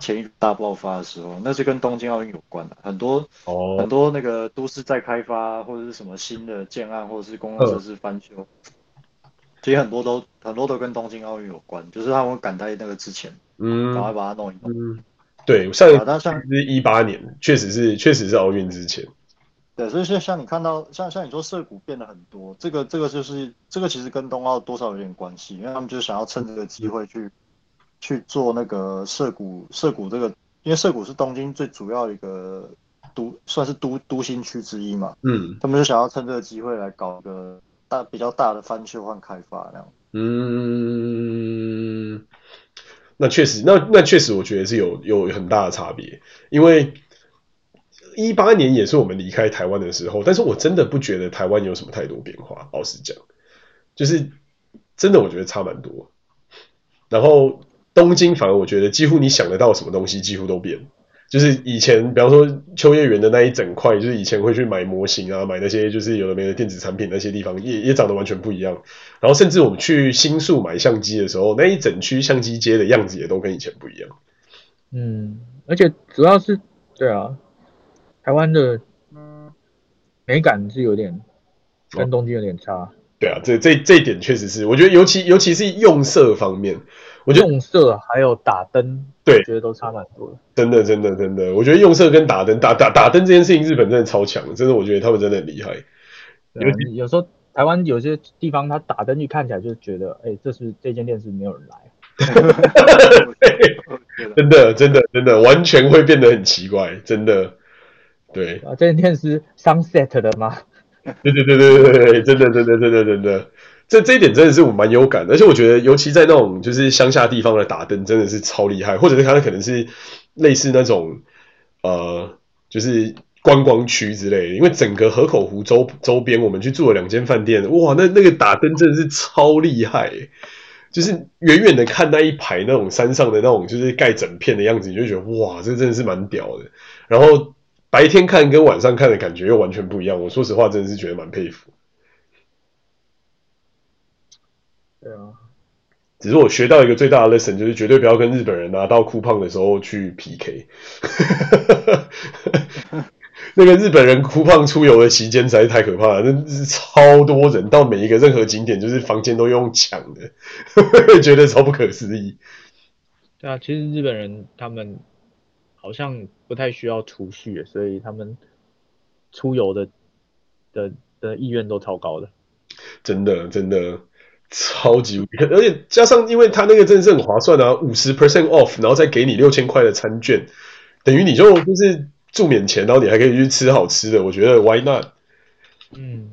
前一大爆发的时候，那是跟东京奥运有关的，很多、哦、很多那个都市在开发或者是什么新的建案或者是公共设施翻修，嗯、其实很多都很多都跟东京奥运有关，就是他们赶在那个之前，嗯，赶快把它弄一弄。嗯，对，上一次是一八年，确实是确实是奥运之前。对，所以像像你看到，像像你说涩谷变了很多，这个这个就是这个其实跟冬奥多少有点关系，因为他们就是想要趁这个机会去去做那个涩谷涩谷这个，因为涩谷是东京最主要的一个都，算是都都心区之一嘛，嗯，他们就想要趁这个机会来搞一个大比较大的翻修和开发那样。嗯，那确实，那那确实我觉得是有有很大的差别，因为。一八年也是我们离开台湾的时候，但是我真的不觉得台湾有什么太多变化。老实讲，就是真的，我觉得差蛮多。然后东京反而我觉得几乎你想得到什么东西几乎都变。就是以前，比方说秋叶原的那一整块，就是以前会去买模型啊，买那些就是有的没的电子产品那些地方，也也长得完全不一样。然后甚至我们去新宿买相机的时候，那一整区相机街的样子也都跟以前不一样。嗯，而且主要是对啊。台湾的美感是有点跟东京有点差。哦、对啊，这这这一点确实是，我觉得尤其尤其是用色方面，我觉得用色还有打灯，对，我觉得都差蛮多的。真的，真的，真的，我觉得用色跟打灯，打打打灯这件事情，日本真的超强，真的，我觉得他们真的很厉害。啊、有时候台湾有些地方，他打灯一看起来就觉得，哎、欸，这是这间店是没有人来。[LAUGHS] 真的，真的，真的，完全会变得很奇怪，真的。对啊，这间店是 Sunset 的吗？对对对对对对，真的真的真的真的，这这一点真的是我蛮有感的，而且我觉得，尤其在那种就是乡下地方的打灯，真的是超厉害，或者是它可能是类似那种呃，就是观光区之类的，因为整个河口湖周周边，我们去住了两间饭店，哇，那那个打灯真的是超厉害，就是远远的看那一排那种山上的那种就是盖整片的样子，你就觉得哇，这真的是蛮屌的，然后。白天看跟晚上看的感觉又完全不一样。我说实话，真的是觉得蛮佩服。对啊，只是我学到一个最大的 lesson，就是绝对不要跟日本人拿到酷胖的时候去 PK。[LAUGHS] 那个日本人酷胖出游的期间实在是太可怕了，那是超多人，到每一个任何景点，就是房间都用抢的，[LAUGHS] 觉得超不可思议。对啊，其实日本人他们。好像不太需要储蓄，所以他们出游的的的意愿都超高的。真的真的超级无敌，而且加上因为他那个真的是很划算啊，五十 percent off，然后再给你六千块的餐券，等于你就就是住免钱，然后你还可以去吃好吃的，我觉得 why not？嗯。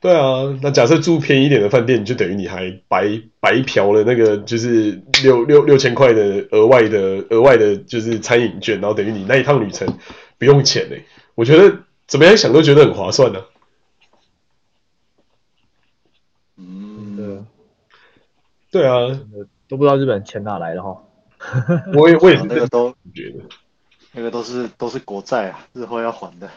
对啊，那假设住便宜一点的饭店，就等于你还白白嫖了那个就是六六六千块的额外的额外的，就是餐饮券，然后等于你那一趟旅程不用钱嘞。我觉得怎么样想都觉得很划算呢、啊。嗯，对啊，都不知道日本钱哪来的哈。我也我也是那个都觉得，那个都是都是国债啊，日后要还的。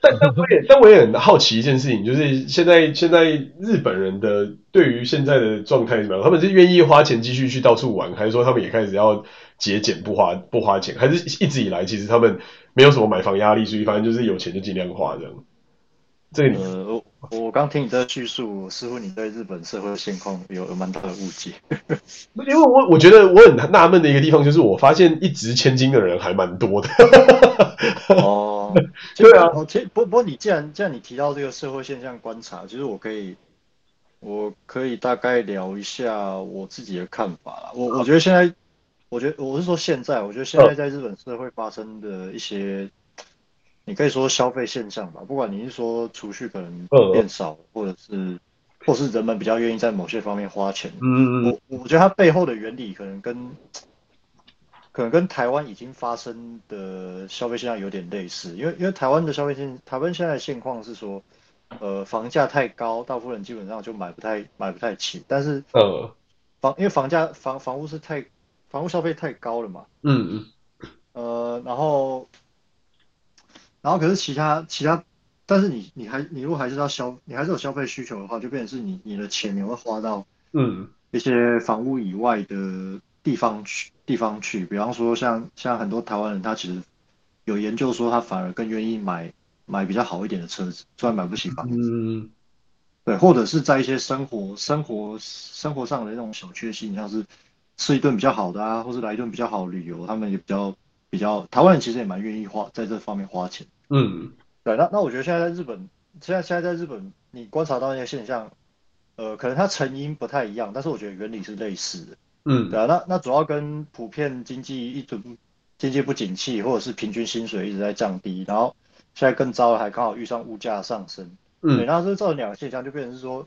[LAUGHS] 但但我也但我也很好奇一件事情，就是现在现在日本人的对于现在的状态怎么样？他们是愿意花钱继续去到处玩，还是说他们也开始要节俭不花不花钱？还是一直以来其实他们没有什么买房压力，所以反正就是有钱就尽量花这样。这个我我刚听你这叙述，似乎你对日本社会现况有有蛮大的误解。[LAUGHS] 因为我我觉得我很纳闷的一个地方，就是我发现一掷千金的人还蛮多的。[LAUGHS] 哦，[LAUGHS] 对啊，其实不不过你既然既然你提到这个社会现象观察，其实我可以我可以大概聊一下我自己的看法啦。我我觉得现在，我觉得我是说现在，我觉得现在在日本社会发生的一些。你可以说消费现象吧，不管你是说储蓄可能变少，或者是，或是人们比较愿意在某些方面花钱。嗯嗯，我我觉得它背后的原理可能跟，可能跟台湾已经发生的消费现象有点类似，因为因为台湾的消费现，台湾现在的现况是说，呃，房价太高，大部分人基本上就买不太买不太起，但是呃，房因为房价房房屋是太房屋消费太高了嘛。嗯嗯，呃，然后。然后可是其他其他，但是你你还你如果还是要消，你还是有消费需求的话，就变成是你你的钱你会花到嗯一些房屋以外的地方去地方去，比方说像像很多台湾人，他其实有研究说他反而更愿意买买比较好一点的车子，虽然买不起房子，嗯，对，或者是在一些生活生活生活上的那种小确幸，像是吃一顿比较好的啊，或是来一顿比较好的旅游，他们也比较。比较台湾人其实也蛮愿意花在这方面花钱，嗯，对，那那我觉得现在在日本，现在现在在日本，你观察到一些现象，呃，可能它成因不太一样，但是我觉得原理是类似的，嗯，对啊，那那主要跟普遍经济一直经济不景气，或者是平均薪水一直在降低，然后现在更糟了，还刚好遇上物价上升，嗯，对，那这造成两个现象，就变成是说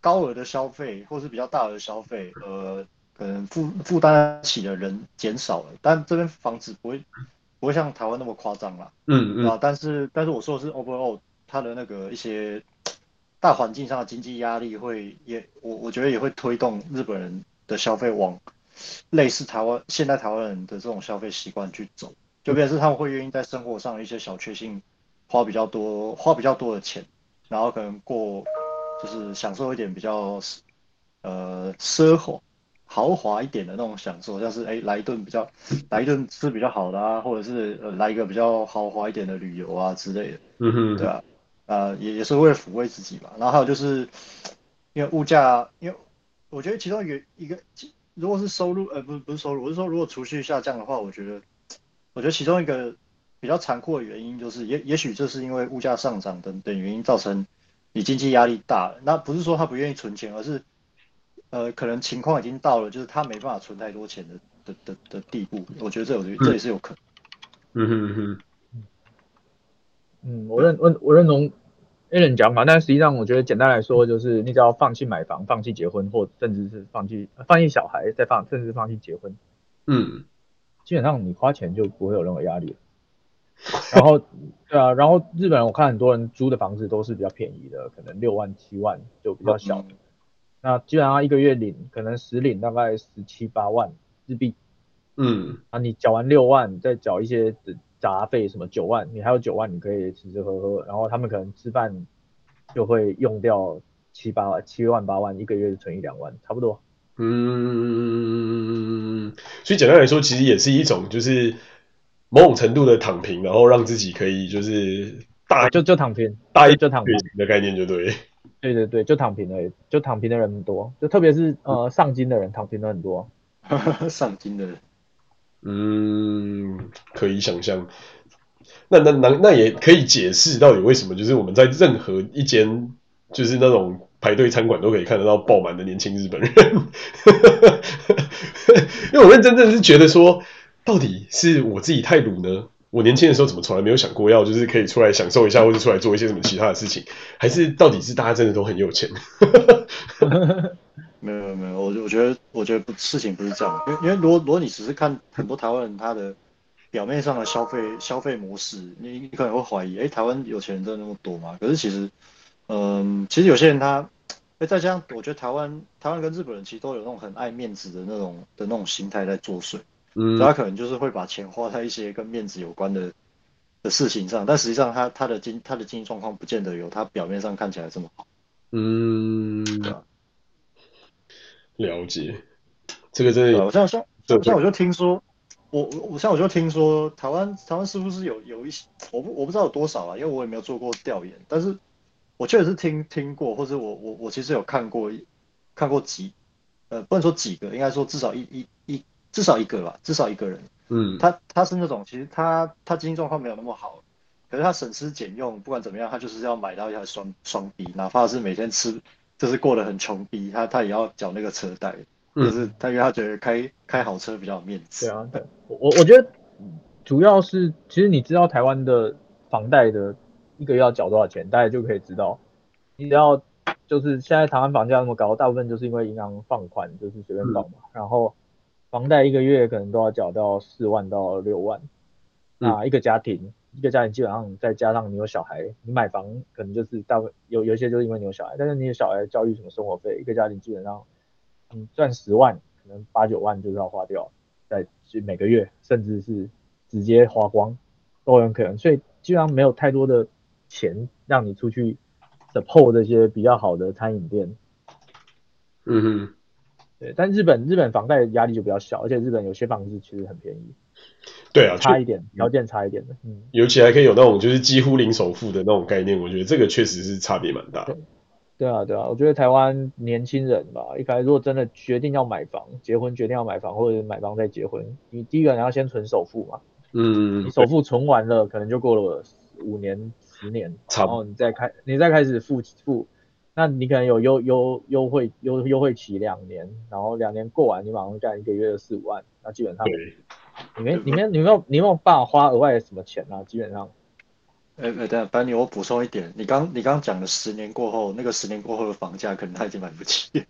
高额的消费，或是比较大额的消费，呃。可能负负担起的人减少了，但这边房子不会不会像台湾那么夸张啦。嗯嗯。啊，但是但是我说的是 overall，它的那个一些大环境上的经济压力会也我我觉得也会推动日本人的消费往类似台湾现在台湾人的这种消费习惯去走，就变成是他们会愿意在生活上的一些小确幸花比较多花比较多的钱，然后可能过就是享受一点比较呃奢华。豪华一点的那种享受，像是哎、欸、来一顿比较，来一顿吃比较好的啊，或者是呃来一个比较豪华一点的旅游啊之类的，嗯哼，对啊，呃也也是为了抚慰自己嘛。然后还有就是，因为物价，因为我觉得其中一个一个，如果是收入呃不是不是收入，我是说如果储蓄下降的话，我觉得我觉得其中一个比较残酷的原因就是也也许这是因为物价上涨等等原因造成你经济压力大了。那不是说他不愿意存钱，而是。呃，可能情况已经到了，就是他没办法存太多钱的的的的地步。我觉得这有这也是有可能。嗯哼哼。嗯，我认我我认同 Allen 讲法，但实际上我觉得简单来说，就是你只要放弃买房、放弃结婚，或甚至是放弃放弃小孩，再放甚至是放弃结婚，嗯，基本上你花钱就不会有任何压力。然后，对啊，然后日本人我看很多人租的房子都是比较便宜的，可能六万七万就比较小。嗯那基本上一个月领可能实领大概十七八万日币，嗯，啊你缴完六万，再缴一些杂费什么九万，你还有九万你可以吃吃喝喝，然后他们可能吃饭就会用掉七八万七万八万，一个月存一两万，差不多。嗯，所以简单来说，其实也是一种就是某种程度的躺平，然后让自己可以就是大就就躺平，大一就躺平的概念就对。[LAUGHS] 对对对，就躺平了，就躺平的人很多，就特别是呃上金的人躺平的很多。[LAUGHS] 上金的人，嗯，可以想象。那那那那也可以解释到底为什么，就是我们在任何一间就是那种排队餐馆都可以看得到爆满的年轻日本人。[LAUGHS] 因为我认真正是觉得说，到底是我自己太鲁呢？我年轻的时候怎么从来没有想过要就是可以出来享受一下，或者出来做一些什么其他的事情？还是到底是大家真的都很有钱？[LAUGHS] [LAUGHS] 没有没有，我我觉得我觉得不事情不是这样，因为因为如果如果你只是看很多台湾人他的表面上的消费消费模式，你你可能会怀疑，哎，台湾有钱人真的那么多吗？可是其实，嗯，其实有些人他，哎，再加上我觉得台湾台湾跟日本人其实都有那种很爱面子的那种的那种心态在作祟。嗯，他可能就是会把钱花在一些跟面子有关的的的事情上，但实际上他他的经他的经济状况不见得有他表面上看起来这么好。嗯，对啊，了解。这个真的，我像像像我就听说，我我像我就听说台湾台湾是不是有有一些我不我不知道有多少啊，因为我也没有做过调研，但是我确实是听听过，或者我我我其实有看过看过几呃不能说几个，应该说至少一一一至少一个吧，至少一个人。嗯，他他是那种，其实他他经济状况没有那么好，可是他省吃俭用，不管怎么样，他就是要买到一台双双 B，哪怕是每天吃就是过得很穷逼，他他也要缴那个车贷，就是他因为他觉得开开好车比较有面子。对啊，对，我我觉得主要是其实你知道台湾的房贷的一个月要缴多少钱，大家就可以知道，你只要就是现在台湾房价那么高，大部分就是因为银行放款，就是随便放嘛，嗯、然后。房贷一个月可能都要缴到四万到六万，那一个家庭，一个家庭基本上再加上你有小孩，你买房可能就是大部分有有一些就是因为你有小孩，但是你有小孩教育什么生活费，一个家庭基本上你赚十万，可能八九万就是要花掉，在每个月甚至是直接花光都有可能，所以基本上没有太多的钱让你出去 support 这些比较好的餐饮店。嗯哼。对，但日本日本房贷压力就比较小，而且日本有些房子其实很便宜。对啊，差一点，条件差一点的，嗯，尤其还可以有那种就是几乎零首付的那种概念，我觉得这个确实是差别蛮大的。对，啊，对啊，我觉得台湾年轻人吧，一开始如果真的决定要买房，结婚决定要买房，或者买房再结婚，你第一个你要先存首付嘛。嗯，你首付存完了，可能就过了五年、十年，然后你再开，你再开始付付。那你可能有优优优惠优优惠期两年，然后两年过完，你马上干一个月的四五万，那基本上，你没你没你没有你没有办法花额外的什么钱啊，基本上。哎哎，等下班尼，我补充一点，你刚你刚讲的十年过后，那个十年过后的房价可能他已经买不起。[LAUGHS]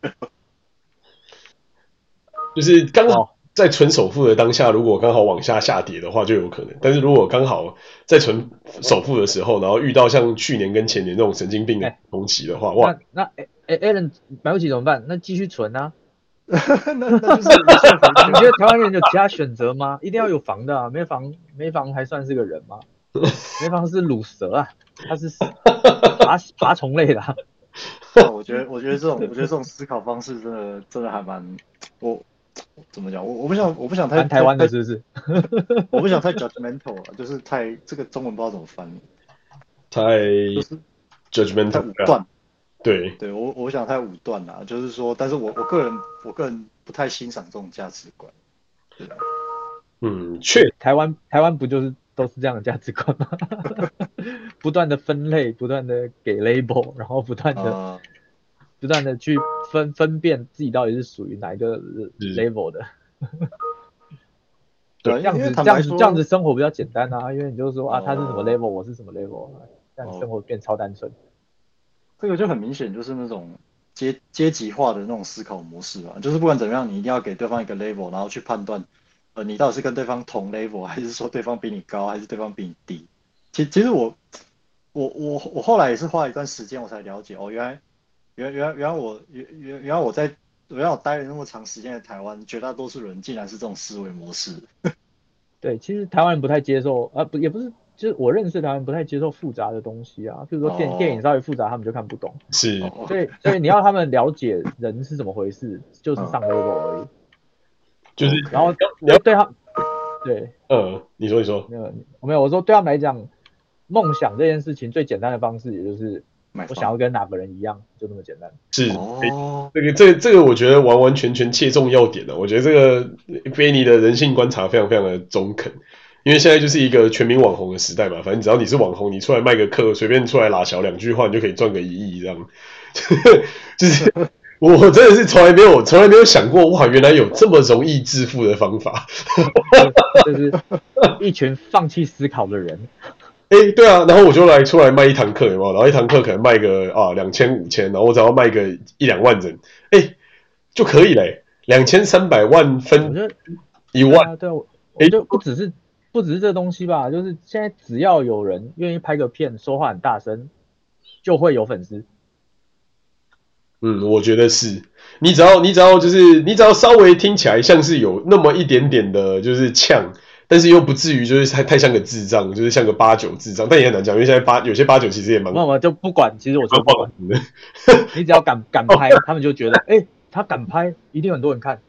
就是刚好。在存首付的当下，如果刚好往下下跌的话，就有可能。但是如果刚好在存首付的时候，然后遇到像去年跟前年那种神经病的同期的话，欸、哇，那那哎 Alan 买不起怎么办？那继续存啊。[LAUGHS] 那那就是 [LAUGHS] 你觉得台湾人有其他选择吗？一定要有房的啊，没房没房还算是个人吗？[LAUGHS] 没房是卤蛇啊，他是爬爬虫类的、啊。我觉得我觉得这种我觉得这种思考方式真的真的还蛮我。怎么讲？我我不想我不想太台湾的是不是？我不想太 judgmental 啊，就是太这个中文不知道怎么翻。太就是 judgmental。对对，我我想太武断了，就是说，但是我我个人我个人不太欣赏这种价值观。对啊。嗯，确台湾台湾不就是都是这样的价值观吗？[LAUGHS] 不断的分类，不断的给 label，然后不断的。呃不断的去分分辨自己到底是属于哪一个 level 的，对，这样子这样子这样子生活比较简单啊，因为你就是说啊，他是什么 level，我是什么 level，这样生活变超单纯。这个就很明显就是那种阶阶级化的那种思考模式啊，就是不管怎么样，你一定要给对方一个 level，然后去判断，呃，你到底是跟对方同 level，还是说对方比你高，还是对方比你低。其其实我我我我后来也是花了一段时间我才了解哦，原来。原原原来我原原原来我在原来我待了那么长时间的台湾，绝大多数人竟然是这种思维模式。[LAUGHS] 对，其实台湾人不太接受，啊不也不是，就是我认识台湾人不太接受复杂的东西啊，譬如说电、oh. 电影稍微复杂，他们就看不懂。是，所以所以你要他们了解人是怎么回事，就是上 level 而已。就是，然后你要对他，对，嗯，你说你说，没有没有，我说对他们来讲，梦想这件事情最简单的方式，也就是。我想要跟哪个人一样，就那么简单。是，哦、这个这个、这个我觉得完完全全切中要点了。我觉得这个 Benny 的人性观察非常非常的中肯，因为现在就是一个全民网红的时代嘛。反正只要你是网红，你出来卖个课，随便出来拉小两句话，你就可以赚个一亿这样。[LAUGHS] 就是 [LAUGHS] 我真的是从来没有从来没有想过，哇，原来有这么容易致富的方法。[LAUGHS] 就是一群放弃思考的人。哎、欸，对啊，然后我就来出来卖一堂课，有没有？然后一堂课可能卖个啊两千五千，然后我只要卖个一两万人，哎、欸，就可以嘞，两千三百万分一万，对，我就不只是、欸、不只是这东西吧，就是现在只要有人愿意拍个片，说话很大声，就会有粉丝。嗯，我觉得是，你只要你只要就是你只要稍微听起来像是有那么一点点的，就是呛。但是又不至于就是太太像个智障，就是像个八九智障，但也很难讲，因为现在八有些八九其实也蛮……那我就不管，其实我就不管，你只要敢敢拍，他们就觉得，哎、欸，他敢拍，一定很多人看，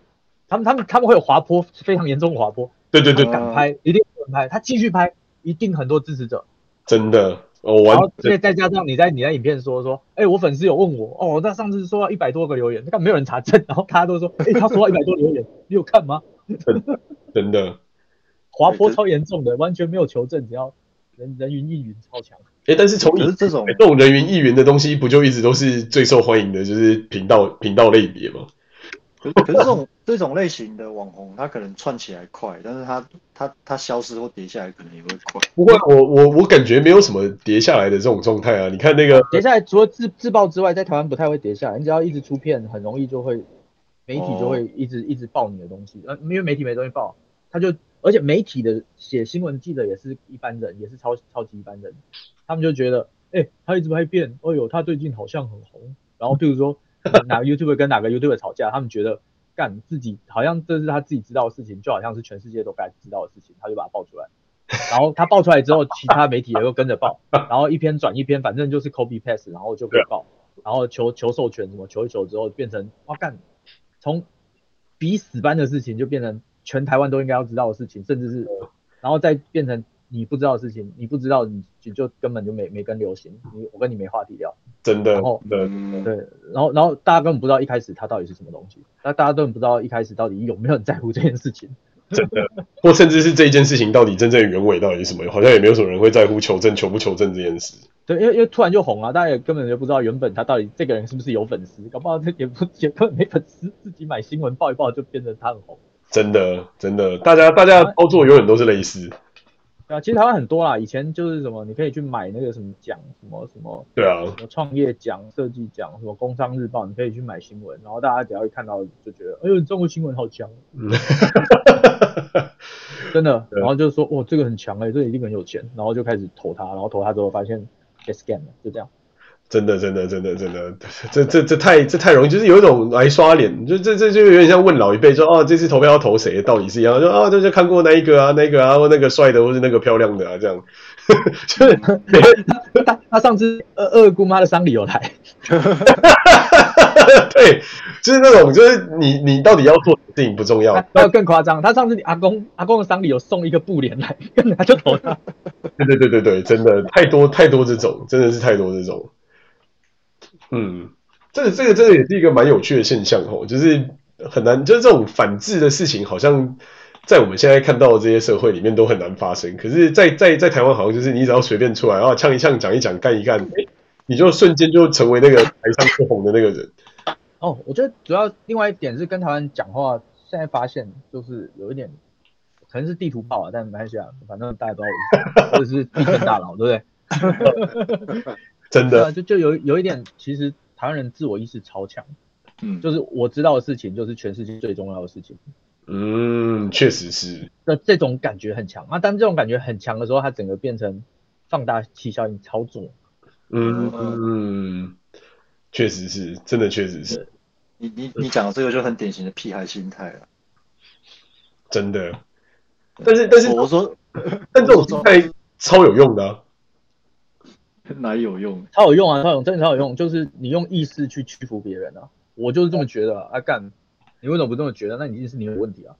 他们他们他们会有滑坡，非常严重的滑坡，对对对，敢拍，一定有人拍，他继续拍，一定很多支持者，真的。哦，然后再再加上你在你在影片说说，哎、欸，我粉丝有问我，哦，那上次说到一百多个留言，那没有人查证，[LAUGHS] 然后大家都说，哎、欸，他说到一百多留言，你有看吗？[LAUGHS] 真的，滑坡超严重的，完全没有求证，只要人人云亦云，超强。哎、欸，但是从你这种这种人云亦云的东西，不就一直都是最受欢迎的，就是频道频道类别吗？可是可是这种 [LAUGHS] 这种类型的网红，他可能窜起来快，但是他他他消失或跌下来可能也会快。不过，我我我感觉没有什么跌下来的这种状态啊。你看那个跌下来，除了自自爆之外，在台湾不太会跌下来。你只要一直出片，很容易就会媒体就会一直、哦、一直爆你的东西。呃，因为媒体没东西爆，他就而且媒体的写新闻记者也是一般人，也是超超级一般人，他们就觉得，哎、欸，他一直拍片，哎呦，他最近好像很红。然后比如说。哪个 YouTuber 跟哪个 YouTuber 吵架，他们觉得干自己好像这是他自己知道的事情，就好像是全世界都该知道的事情，他就把它爆出来。然后他爆出来之后，其他媒体也会跟着爆，然后一篇转一篇，反正就是 copy paste，然后就可以爆。然后求求授权什么求一求之后，变成哇干，从比死般的事情就变成全台湾都应该要知道的事情，甚至是然后再变成。你不知道的事情，你不知道，你就就根本就没没跟流行，你我跟你没话题聊，真的。然后对对，然后然后大家根本不知道一开始他到底是什么东西，那大家根本不知道一开始到底有没有人在乎这件事情，真的，或甚至是这件事情到底真正原委到底是什么，好像也没有什么人会在乎求证求不求证这件事。对，因为因为突然就红了，大家也根本就不知道原本他到底这个人是不是有粉丝，搞不好他也不也根本没粉丝，自己买新闻报一报就变成他很红。真的真的，大家大家操作永远都是类似。啊，其实台湾很多啦，以前就是什么，你可以去买那个什么奖，什么什么，对啊，什么创业奖、设计奖，什么工商日报，你可以去买新闻，然后大家只要一看到就觉得，哎呦，中国新闻好强，真的，[LAUGHS] 然后就说，哇，这个很强哎、欸，这个一定很有钱，然后就开始投他，然后投他之后发现被 scam 了，就这样。真的，真的，真的，真的，[LAUGHS] 这这这太这太容易，就是有一种来刷脸，就这这就有点像问老一辈说，哦，这次投票要投谁，道理是一样，说啊，这就看过那一个啊，那个啊，或那个帅的，或是那个漂亮的啊，这样，[LAUGHS] 就是他他上次二二姑妈的丧礼有来，[LAUGHS] 对，就是那种，就是你你到底要做的事情不重要，要更夸张，他上次你阿公阿公的丧礼有送一个布帘来，他就投他，对对对对对，真的太多太多这种，真的是太多这种。嗯，这个这个真的也是一个蛮有趣的现象哦，就是很难，就是这种反制的事情，好像在我们现在看到的这些社会里面都很难发生。可是在，在在在台湾，好像就是你只要随便出来，然后呛一呛，讲一讲，干一干，哎，你就瞬间就成为那个台上最红的那个人。哦，我觉得主要另外一点是跟台湾讲话，现在发现就是有一点，可能是地图炮啊，但没关系啊，反正大家都或者是地震大佬，对不对？[LAUGHS] 真的，就就有有一点，其实台湾人自我意识超强，嗯，就是我知道的事情就是全世界最重要的事情，嗯，确实是，那这种感觉很强。啊，当这种感觉很强的时候，它整个变成放大器效应操作，嗯嗯，确实是，真的确实是，你你你讲的这个就很典型的屁孩心态了，真的，但是但是我说，但这种心态超有用的啊。[LAUGHS] 哪有用？超有用啊，超有用，真的超有用。就是你用意识去屈服别人啊，我就是这么觉得啊。啊干，你为什么不这么觉得？那你意识你有问题啊。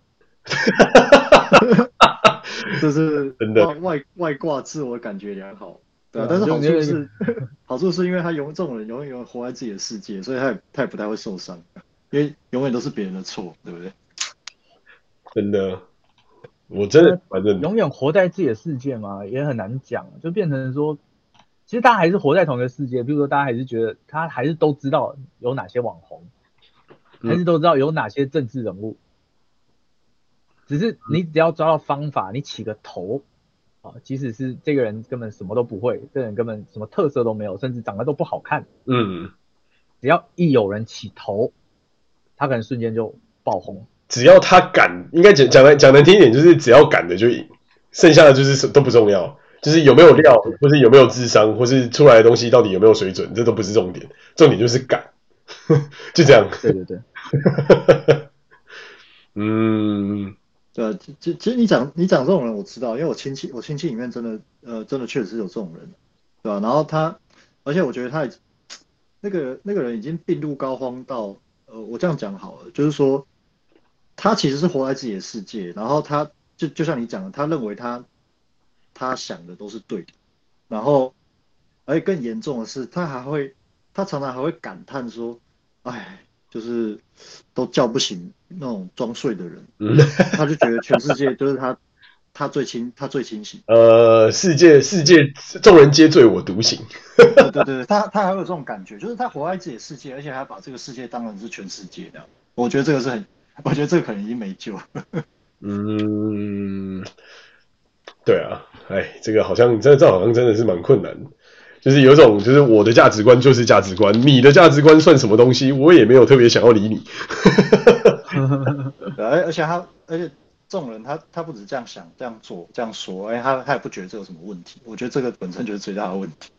[LAUGHS] 这是真的外外挂自我感觉良好，对啊。但是好处是，好处是因为他永这种人永远活在自己的世界，所以他也他也不太会受伤，因为永远都是别人的错，对不对？真的，我真的反正永远活在自己的世界嘛，也很难讲，就变成说。其实大家还是活在同一个世界，比如说大家还是觉得他还是都知道有哪些网红，还是都知道有哪些政治人物，只是你只要抓到方法，你起个头啊，即使是这个人根本什么都不会，这个人根本什么特色都没有，甚至长得都不好看，嗯，只要一有人起头，他可能瞬间就爆红。只要他敢，应该讲讲来讲难听一点，就是只要敢的就赢，剩下的就是都不重要。就是有没有料，或是有没有智商，或是出来的东西到底有没有水准，这都不是重点，重点就是敢，[LAUGHS] 就这样。对对对。[LAUGHS] 嗯，对，其其实你讲你讲这种人，我知道，因为我亲戚我亲戚里面真的呃真的确实是有这种人，对吧？然后他，而且我觉得他那个那个人已经病入膏肓到呃，我这样讲好了，就是说他其实是活在自己的世界，然后他就就像你讲的，他认为他他想的都是对的，然后而且更严重的是，他还会他常常还会感叹说，哎。就是都叫不醒那种装睡的人，嗯，他就觉得全世界 [LAUGHS] 就是他，他最清，他最清醒。呃，世界世界众人皆醉我独醒。对对对，他他还有这种感觉，就是他活在自己的世界，而且还把这个世界当成是全世界的。我觉得这个是很，我觉得这个可能已经没救。嗯，对啊，哎，这个好像这这好像真的是蛮困难的。就是有一种，就是我的价值观就是价值观，你的价值观算什么东西？我也没有特别想要理你。[LAUGHS] 而而且他，而且这种人他他不止这样想、这样做、这样说，哎，他他也不觉得这有什么问题。我觉得这个本身就是最大的问题。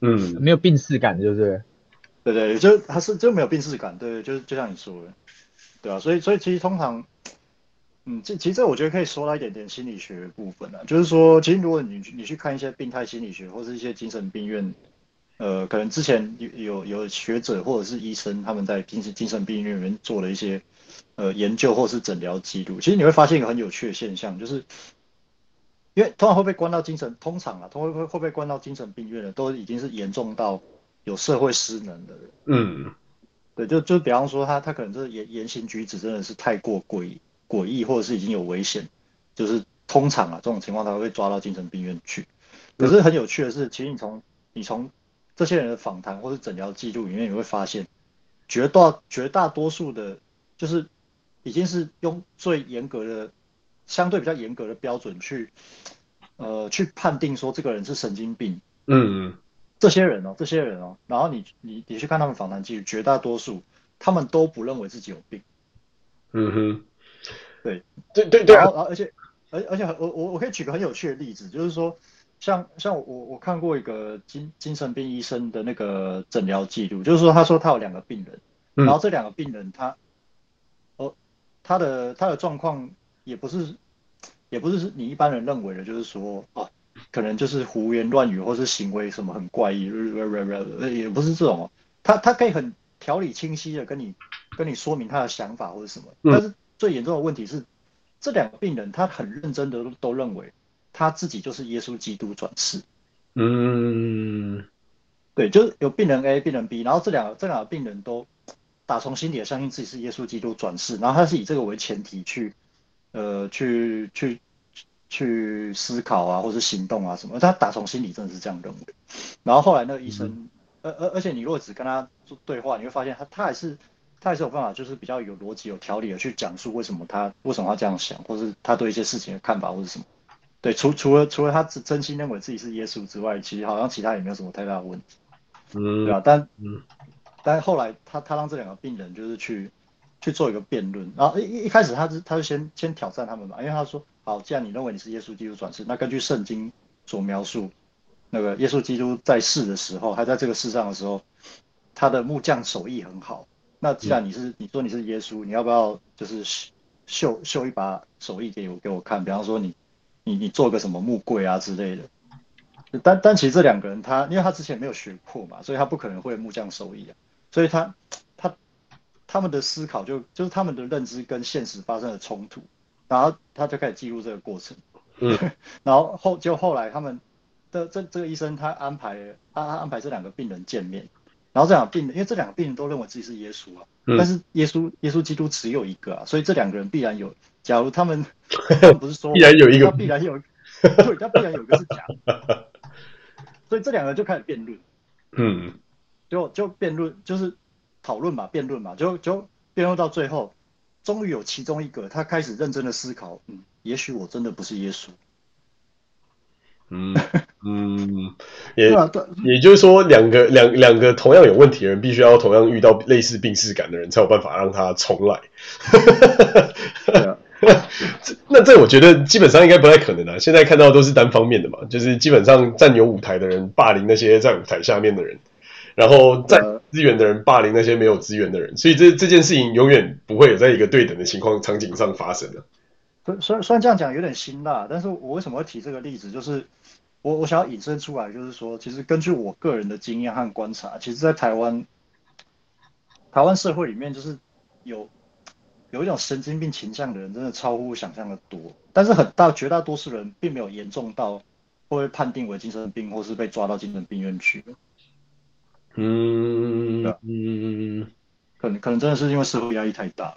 嗯，没有病识感，对不对？对对，就他是就没有病识感，对，就是就像你说的，对啊，所以所以其实通常。嗯，这其实这我觉得可以说到一点点心理学的部分啊，就是说，其实如果你你去看一些病态心理学或是一些精神病院，呃，可能之前有有有学者或者是医生他们在精神精神病院里面做了一些呃研究或是诊疗记录，其实你会发现一个很有趣的现象，就是因为通常会被关到精神，通常啊，通常会会被关到精神病院的都已经是严重到有社会失能的人。嗯，对，就就比方说他他可能就是言言行举止真的是太过诡异。诡异或者是已经有危险，就是通常啊这种情况，他会被抓到精神病院去。可是很有趣的是，其实你从你从这些人的访谈或是诊疗记录里面，你会发现绝大绝大多数的，就是已经是用最严格的、相对比较严格的标准去呃去判定说这个人是神经病。嗯嗯，这些人哦，这些人哦，然后你你你去看他们访谈记录，绝大多数他们都不认为自己有病。嗯哼。对对对对，然后而且而而且我我我可以举个很有趣的例子，就是说像像我我看过一个精精神病医生的那个诊疗记录，就是说他说他有两个病人，然后这两个病人他哦他的他的状况也不是也不是你一般人认为的，就是说哦可能就是胡言乱语或是行为什么很怪异，也不是这种，哦。他他可以很条理清晰的跟你跟你说明他的想法或者什么，但是。最严重的问题是，这两个病人他很认真的都都认为他自己就是耶稣基督转世。嗯，对，就是有病人 A、病人 B，然后这两个这两个病人都打从心底的相信自己是耶稣基督转世，然后他是以这个为前提去呃去去去思考啊，或是行动啊什么，他打从心里真的是这样认为。然后后来那个医生，而而、嗯、而且你如果只跟他做对话，你会发现他他还是。他也是有办法，就是比较有逻辑、有条理的去讲述为什么他为什么要这样想，或是他对一些事情的看法，或是什么。对，除除了除了他真真心认为自己是耶稣之外，其实好像其他也没有什么太大的问题。嗯，对吧？但嗯，但后来他他让这两个病人就是去去做一个辩论，然后一一开始他是他就先先挑战他们嘛，因为他说好，既然你认为你是耶稣基督转世，那根据圣经所描述，那个耶稣基督在世的时候，还在这个世上的时候，他的木匠手艺很好。那既然你是你说你是耶稣，你要不要就是秀秀一把手艺给我给我看？比方说你你你做个什么木柜啊之类的。但但其实这两个人他因为他之前没有学过嘛，所以他不可能会木匠手艺啊。所以他他他们的思考就就是他们的认知跟现实发生了冲突，然后他就开始记录这个过程。嗯，[LAUGHS] 然后后就后来他们的这这个医生他安排他他安排这两个病人见面。然后这两个病人，因为这两个病人都认为自己是耶稣啊，嗯、但是耶稣耶稣基督只有一个啊，所以这两个人必然有。假如他们，[LAUGHS] 不是说必然有一个，他必然有，对，他必然有一个是假的。所以这两个人就开始辩论，[LAUGHS] 嗯，就就辩论，就是讨论嘛，辩论嘛，就就辩论到最后，终于有其中一个他开始认真的思考，嗯，也许我真的不是耶稣。嗯 [LAUGHS] 嗯，也也就是说，两个两两个同样有问题的人，必须要同样遇到类似病识感的人，才有办法让他重来。[LAUGHS] 那这我觉得基本上应该不太可能啊。现在看到都是单方面的嘛，就是基本上占有舞台的人霸凌那些在舞台下面的人，然后占资源的人霸凌那些没有资源的人，所以这这件事情永远不会有在一个对等的情况场景上发生的。对，虽然虽然这样讲有点辛辣，但是我为什么会提这个例子？就是我我想要引申出来，就是说，其实根据我个人的经验和观察，其实，在台湾台湾社会里面，就是有有一种神经病倾向的人，真的超乎想象的多。但是很大绝大多数人并没有严重到会被判定为精神病，或是被抓到精神病院去。嗯，嗯，可能可能真的是因为社会压力太大。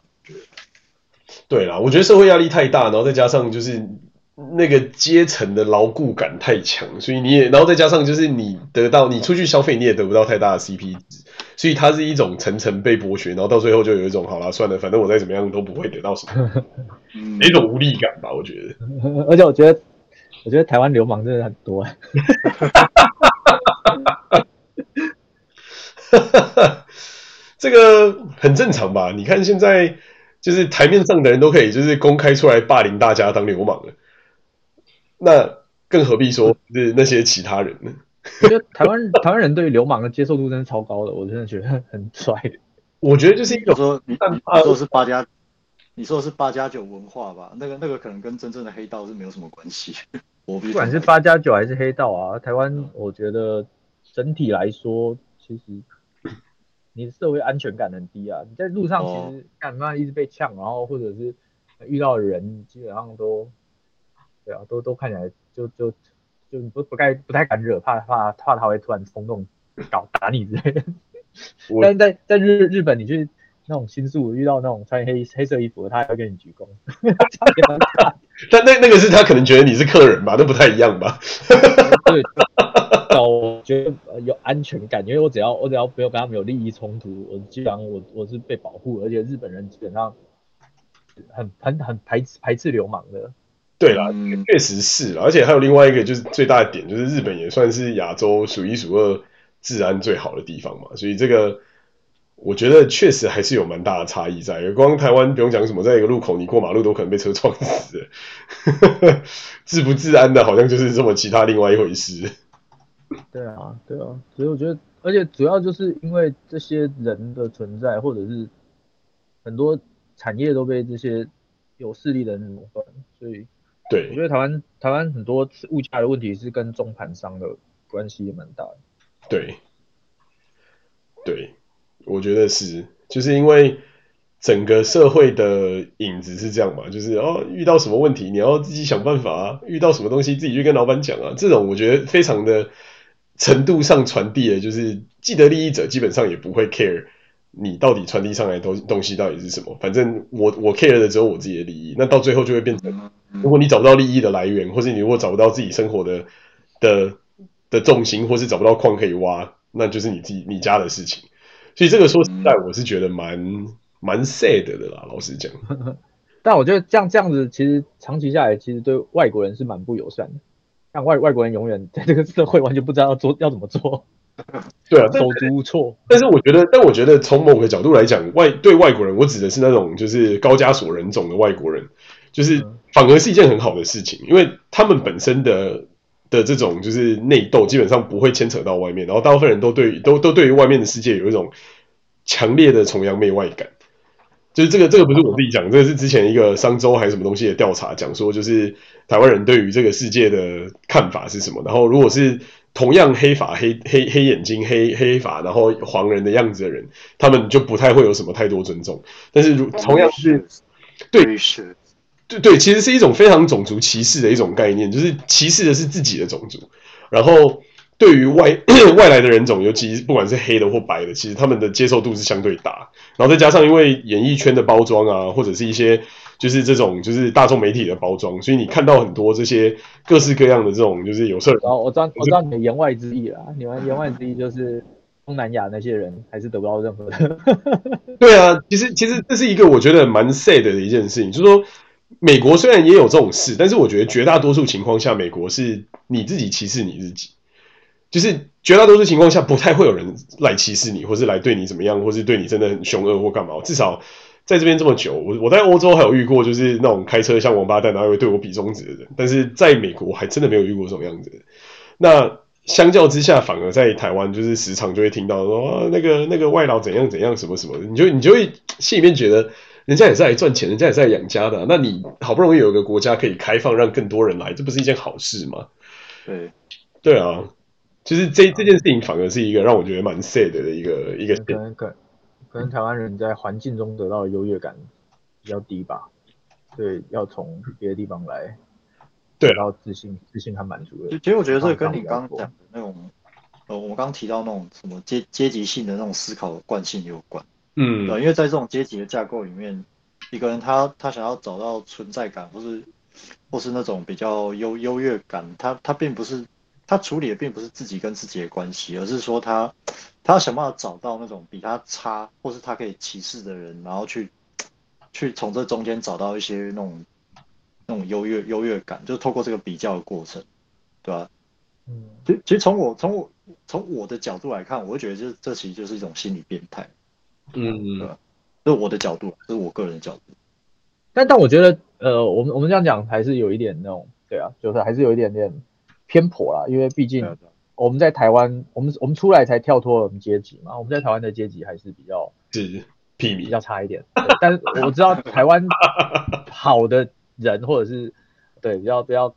对啦，我觉得社会压力太大，然后再加上就是那个阶层的牢固感太强，所以你也，然后再加上就是你得到你出去消费，你也得不到太大的 CP 值，所以它是一种层层被剥削，然后到最后就有一种好啦，算了，反正我再怎么样都不会得到什么，嗯，一种无力感吧，我觉得。而且我觉得，我觉得台湾流氓真的很多。[LAUGHS] 这个很正常吧？你看现在。就是台面上的人都可以，就是公开出来霸凌大家当流氓了，那更何必说是那些其他人呢？我觉得台湾台湾人对于流氓的接受度真的超高的，我真的觉得很帅。我觉得就是一种说你你说是八加，你说是八加九文化吧？那个那个可能跟真正的黑道是没有什么关系。我不管是八加九还是黑道啊，台湾我觉得整体来说其实。你的社会安全感很低啊！你在路上其实干嘛一直被呛，然后或者是遇到的人基本上都，对啊，都都看起来就就就不不该不太敢惹，怕怕怕他会突然冲动搞打你之类的。但是在在日日本，你去那种新宿遇到那种穿黑黑色衣服的，他还会跟你鞠躬。[LAUGHS] 但那那个是他可能觉得你是客人吧，那不太一样吧？[LAUGHS] 对。我觉得有安全感，因为我只要我只要不要跟他们有利益冲突，我基本上我我是被保护，而且日本人基本上很很很排斥排斥流氓的。对啦，确实是，而且还有另外一个就是最大的点，就是日本也算是亚洲数一数二治安最好的地方嘛，所以这个我觉得确实还是有蛮大的差异在。光台湾不用讲什么，在一个路口你过马路都可能被车撞死，治不治安的，好像就是这么其他另外一回事。对啊，对啊，所以我觉得，而且主要就是因为这些人的存在，或者是很多产业都被这些有势力的人垄断，所以，对，我觉得台湾台湾很多物价的问题是跟中盘商的关系也蛮大的。对，对，我觉得是，就是因为整个社会的影子是这样嘛，就是哦，遇到什么问题你要自己想办法啊，遇到什么东西自己去跟老板讲啊，这种我觉得非常的。程度上传递的，就是既得利益者基本上也不会 care 你到底传递上来的东东西到底是什么。反正我我 care 的只有我自己的利益。那到最后就会变成，如果你找不到利益的来源，或是你如果找不到自己生活的的的重心，或是找不到矿可以挖，那就是你自己你家的事情。所以这个说实在，我是觉得蛮蛮 sad 的啦，老实讲。[LAUGHS] 但我觉得这样这样子，其实长期下来，其实对外国人是蛮不友善的。像外外国人永远 [LAUGHS] 在这个社会完全不知道要做要怎么做，[LAUGHS] 对啊，手足无措。但是我觉得，但我觉得从某个角度来讲，外对外国人，我指的是那种就是高加索人种的外国人，就是反而是一件很好的事情，因为他们本身的的这种就是内斗基本上不会牵扯到外面，然后大部分人都对都都对于外面的世界有一种强烈的崇洋媚外感。就是这个，这个不是我自己讲，这个是之前一个商周还是什么东西的调查讲说，就是台湾人对于这个世界的看法是什么。然后，如果是同样黑发、黑黑黑眼睛、黑黑发，然后黄人的样子的人，他们就不太会有什么太多尊重。但是，如同样是对对对，其实是一种非常种族歧视的一种概念，就是歧视的是自己的种族，然后。对于外 [COUGHS] 外来的人种，尤其不管是黑的或白的，其实他们的接受度是相对大。然后再加上因为演艺圈的包装啊，或者是一些就是这种就是大众媒体的包装，所以你看到很多这些各式各样的这种就是有色人。哦，我知道，我知道你的言外之意了。你们言外之意就是东南亚那些人还是得不到任何的。[LAUGHS] 对啊，其实其实这是一个我觉得蛮 sad 的一件事情，就是说美国虽然也有这种事，但是我觉得绝大多数情况下，美国是你自己歧视你自己。就是绝大多数情况下，不太会有人来歧视你，或是来对你怎么样，或是对你真的很凶恶或干嘛。至少在这边这么久，我我在欧洲还有遇过，就是那种开车像王八蛋，然后会对我比中指的人。但是在美国还真的没有遇过这种样子的。那相较之下，反而在台湾，就是时常就会听到说，啊，那个那个外劳怎样怎样什么什么的，你就你就会心里面觉得人家也是来赚钱，人家也是来养家的啊。那你好不容易有一个国家可以开放，让更多人来，这不是一件好事吗？对，对啊，就是这这件事情反而是一个让我觉得蛮 sad 的一个一个。可能可可能台湾人在环境中得到的优越感比较低吧，对，要从别的地方来，对，然后自信自信和满足的。其实我觉得这个跟你刚刚讲的那种。呃，我们刚刚提到那种什么阶阶级性的那种思考的惯性有关，嗯，对，因为在这种阶级的架构里面，一个人他他想要找到存在感，或是或是那种比较优优越感，他他并不是他处理的并不是自己跟自己的关系，而是说他他要想办法找到那种比他差或是他可以歧视的人，然后去去从这中间找到一些那种那种优越优越感，就是透过这个比较的过程，对吧？嗯，其其实从我从我。从我的角度来看，我会觉得这这其实就是一种心理变态，嗯，对吧？这是我的角度，这是我个人的角度。但但我觉得，呃，我们我们这样讲还是有一点那种，对啊，就是还是有一点点偏颇啦，因为毕竟我们在台湾，我们我们出来才跳脱了我们阶级嘛，我们在台湾的阶级还是比较是比较差一点。但是我知道台湾好的人，[LAUGHS] 或者是对比较比较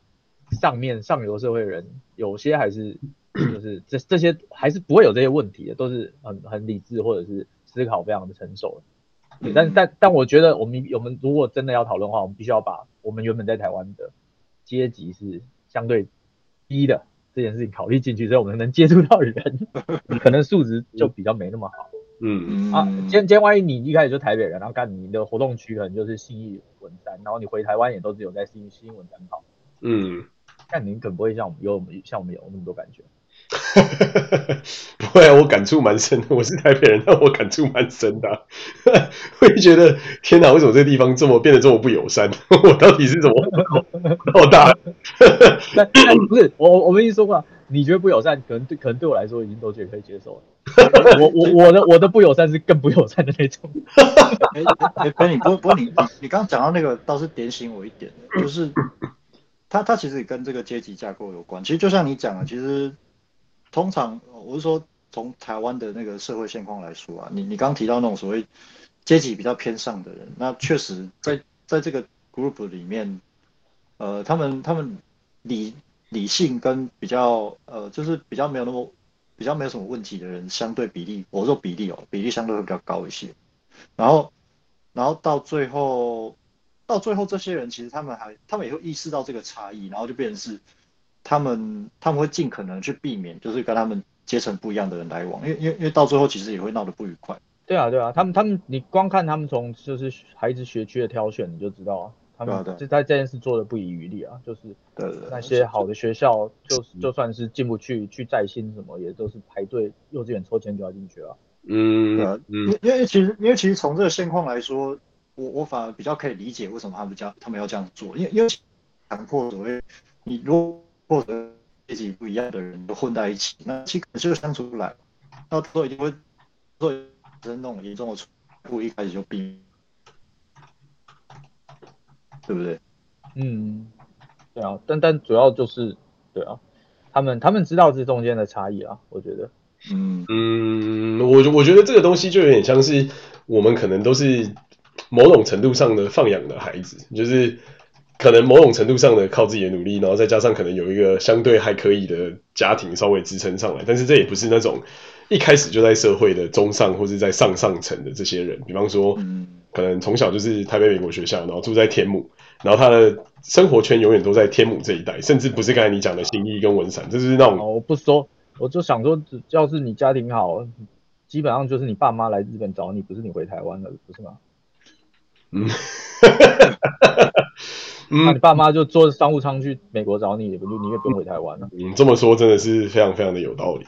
上面上流社会的人，有些还是。[CLEARS THROAT] 就是这这些还是不会有这些问题的，都是很很理智或者是思考非常的成熟的。对，但但但我觉得我们我们如果真的要讨论的话，我们必须要把我们原本在台湾的阶级是相对低的这件事情考虑进去，所以我们能接触到人，[LAUGHS] 可能素质就比较没那么好。嗯啊，今天今天万一你一开始就台北人，然后干你的活动区可能就是信义文山，然后你回台湾也都只有在信义信义文山跑。嗯，但你可能不会像我们有我们像我们有那么多感觉。[LAUGHS] 不会啊，我感触蛮深的。我是台北人，但我感触蛮深的、啊。[LAUGHS] 会觉得天哪，为什么这个地方这么变得这么不友善？[LAUGHS] 我到底是怎么到大？但但不是我，我们已经说过，你觉得不友善，可能对可能对我来说已经都觉得可以接受了。我我我的我的不友善是更不友善的那种。哎哎，不你不不过你你刚刚讲到那个倒是点醒我一点，就是他他其实也跟这个阶级架构有关。其实就像你讲的，其实。通常我是说，从台湾的那个社会现况来说啊，你你刚提到那种所谓阶级比较偏上的人，那确实在在这个 group 里面，呃，他们他们理理性跟比较呃，就是比较没有那么比较没有什么问题的人，相对比例，我说比例哦，比例相对会比较高一些。然后然后到最后到最后，这些人其实他们还他们也会意识到这个差异，然后就变成是。他们他们会尽可能去避免，就是跟他们阶层不一样的人来往，因为因为因为到最后其实也会闹得不愉快。对啊对啊，他们他们你光看他们从就是孩子学区的挑选，你就知道啊，他们就在这件事做的不遗余力啊，就是那些好的学校，就就算是进不去，去在新什么也都是排队幼稚园抽签就要进去了。嗯，对啊，因因为其实因为其实从这个现况来说，我我反而比较可以理解为什么他们这样他们要这样做，因为因为强迫所谓你如果。或者背景不一样的人都混在一起，那其实就相处不来，到最后一定会做生那种严重的错误，一开始就避，对不对？嗯，对啊，但但主要就是对啊，他们他们知道这中间的差异啊，我觉得，嗯嗯，我我觉得这个东西就有点像是我们可能都是某种程度上的放养的孩子，就是。可能某种程度上的靠自己的努力，然后再加上可能有一个相对还可以的家庭稍微支撑上来，但是这也不是那种一开始就在社会的中上或是在上上层的这些人。比方说，可能从小就是台北美国学校，然后住在天母，然后他的生活圈永远都在天母这一带，甚至不是刚才你讲的新义跟文山，就是那种。我不说，我就想说，只要是你家庭好，基本上就是你爸妈来日本找你，不是你回台湾了，不是吗？嗯。[LAUGHS] 那你爸妈就坐商务舱去美国找你，也不就你也不用回台湾了。嗯，这么说真的是非常非常的有道理。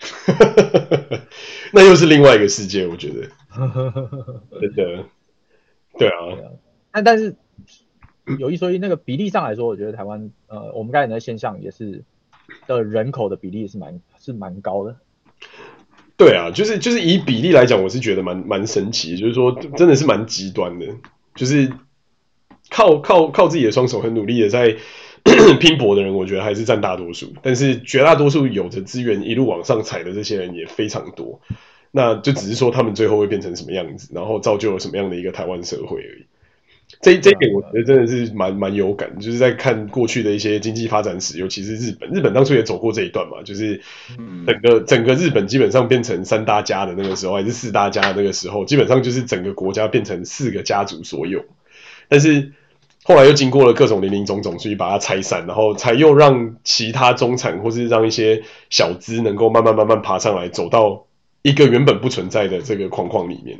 [LAUGHS] 那又是另外一个世界，我觉得。[LAUGHS] 真的。对啊。但但是有一说一，那个比例上来说，我觉得台湾呃，我们刚才的现象也是的人口的比例是蛮是蛮高的。对啊，就是就是以比例来讲，我是觉得蛮蛮神奇，就是说真的是蛮极端的，就是。靠靠靠自己的双手很努力的在 [COUGHS] 拼搏的人，我觉得还是占大多数。但是绝大多数有着资源一路往上踩的这些人也非常多。那就只是说他们最后会变成什么样子，然后造就了什么样的一个台湾社会而已。这这一点我觉得真的是蛮蛮有感，就是在看过去的一些经济发展史，尤其是日本，日本当初也走过这一段嘛，就是整个整个日本基本上变成三大家的那个时候，还是四大家的那个时候，基本上就是整个国家变成四个家族所有。但是后来又经过了各种林林总总，所以把它拆散，然后才又让其他中产或是让一些小资能够慢慢慢慢爬上来，走到一个原本不存在的这个框框里面，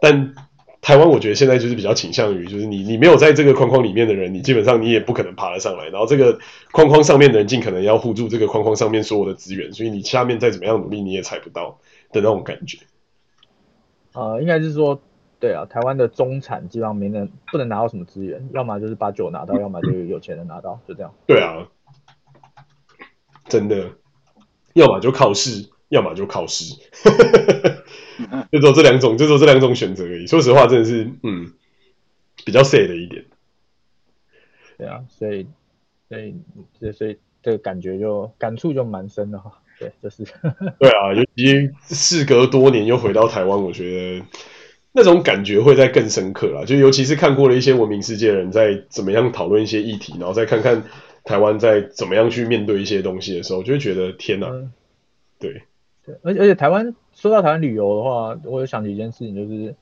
但。台湾我觉得现在就是比较倾向于，就是你你没有在这个框框里面的人，你基本上你也不可能爬得上来。然后这个框框上面的人尽可能要护住这个框框上面所有的资源，所以你下面再怎么样努力，你也踩不到的那种感觉。呃，应该是说，对啊，台湾的中产基本上没能不能拿到什么资源，要么就是把酒拿到，要么就是有钱人拿到，就这样。对啊，真的，要么就靠试，要么就靠试。[LAUGHS] 就做这两种，就做这两种选择而已。说实话，真的是，嗯，比较 sad 的一点。对啊，所以，所以，所以这个感觉就感触就蛮深的哈。对，就是。[LAUGHS] 对啊，尤其事隔多年又回到台湾，我觉得那种感觉会再更深刻啦。就尤其是看过了一些文明世界的人在怎么样讨论一些议题，然后再看看台湾在怎么样去面对一些东西的时候，就会觉得天哪，嗯、对。对，而且而且台湾说到台湾旅游的话，我有想起一件事情，就是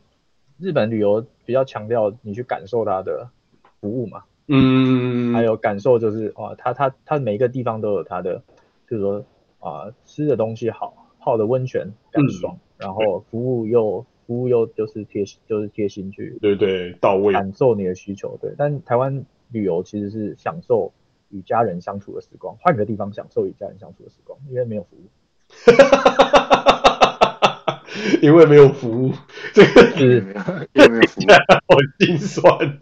日本旅游比较强调你去感受它的服务嘛，嗯，还有感受就是哇，它它它每一个地方都有它的，就是说啊吃的东西好，泡的温泉很爽，嗯、然后服务又服务又就是贴就是贴心去，对对到位，感受你的需求，对。但台湾旅游其实是享受与家人相处的时光，换个地方享受与家人相处的时光，因为没有服务。哈哈哈哈哈哈！因为没有服务，这个是因为没有服务，[LAUGHS] 好心酸。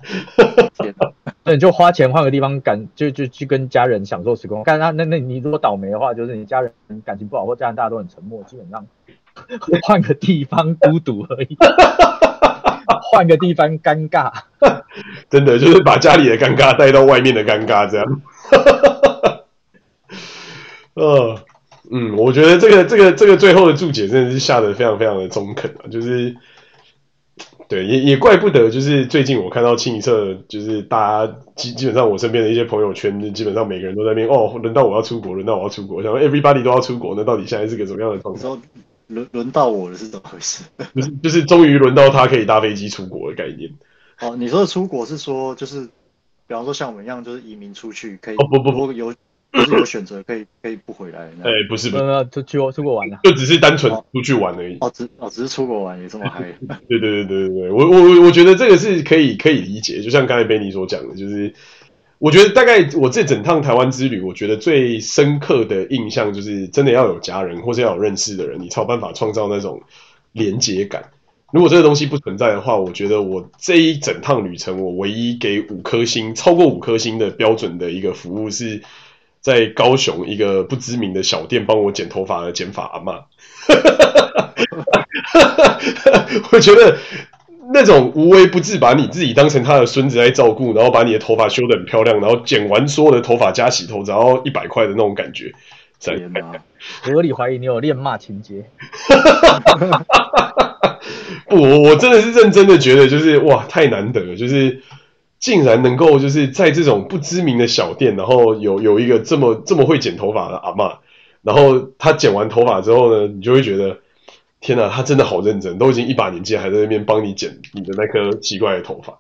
[LAUGHS] 那你就花钱换个地方感，就就去跟家人享受时光。但他那那你如果倒霉的话，就是你家人感情不好，或家人大家都很沉默，基本上 [LAUGHS] 换个地方孤独而已。[LAUGHS] 换个地方尴尬，真的就是把家里的尴尬带到外面的尴尬，这样。呃。[LAUGHS] 嗯，我觉得这个这个这个最后的注解真的是下得非常非常的中肯啊，就是，对，也也怪不得，就是最近我看到清一色，就是大家基基本上我身边的一些朋友圈，基本上每个人都在那边哦，轮到我要出国，轮到我要出国，想说 everybody 都要出国，那到底现在是个什么样的状况？轮轮到我了是怎么回事？[LAUGHS] 就是就是终于轮到他可以搭飞机出国的概念。哦，你说的出国是说就是，比方说像我们一样，就是移民出去可以？哦不不不有。就是有选择可以可以不回来。哎、欸，不是不是，就去出国玩了，就只是单纯出去玩而已。哦，只哦只是出国玩也这么嗨。[LAUGHS] 对对对对对，我我我觉得这个是可以可以理解。就像刚才 Benny 所讲的，就是我觉得大概我这整趟台湾之旅，我觉得最深刻的印象就是真的要有家人或者要有认识的人，你才有办法创造那种连结感。如果这个东西不存在的话，我觉得我这一整趟旅程，我唯一给五颗星、超过五颗星的标准的一个服务是。在高雄一个不知名的小店帮我剪头发的剪发阿嬷，[LAUGHS] 我觉得那种无微不至把你自己当成他的孙子在照顾，然后把你的头发修得很漂亮，然后剪完所有的头发加洗头，然后一百块的那种感觉，天哪！合理怀疑你有恋骂情节。[LAUGHS] [LAUGHS] 不，我我真的是认真的觉得，就是哇，太难得了，就是。竟然能够就是在这种不知名的小店，然后有有一个这么这么会剪头发的阿嬷，然后他剪完头发之后呢，你就会觉得天哪，他真的好认真，都已经一把年纪还在那边帮你剪你的那颗奇怪的头发。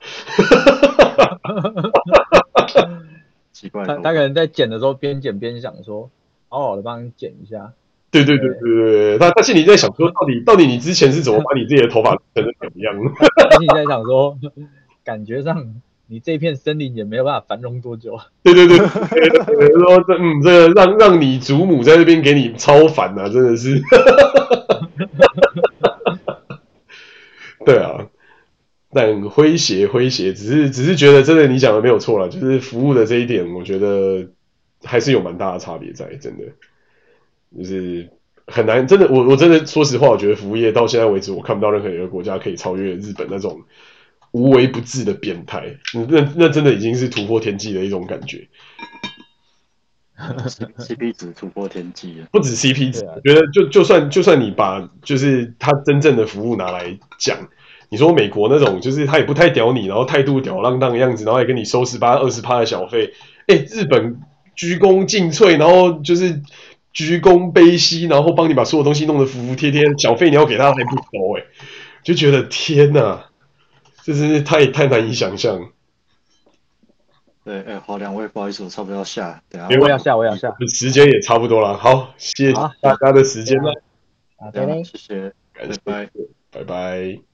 奇怪，他他可能在剪的时候边剪边想说，好好的帮你剪一下。对对对对对对，他他心里在想说，到底到底你之前是怎么把你自己的头发剪成怎么样？他心里在想说，感觉上。你这片森林也没有办法繁荣多久。对对对，说这嗯，这个让让你祖母在那边给你超烦啊，真的是。对啊，但诙谐诙谐，只是只是觉得真的你讲的没有错了，就是服务的这一点，我觉得还是有蛮大的差别在，真的，就是很难，真的，我我真的说实话，我觉得服务业到现在为止，我看不到任何一个国家可以超越日本那种。无微不至的变态，那那真的已经是突破天际的一种感觉。CP 值突破天际了，不止 CP 值，啊我觉得就就算就算你把就是他真正的服务拿来讲，你说美国那种就是他也不太屌你，然后态度吊儿郎当的样子，然后还跟你收十八二十趴的小费，哎，日本鞠躬尽瘁，然后就是鞠躬卑膝，然后帮你把所有东西弄得服服帖帖，小费你要给他还不收，哎，就觉得天哪，这真是太太难以想象。对，哎，好，两位，不好意思，我差不多要下，等下我要下，我要下。时间也差不多了，好，谢谢大家的时间了，好，对啊，拜拜。谢谢，感谢拜拜。拜拜。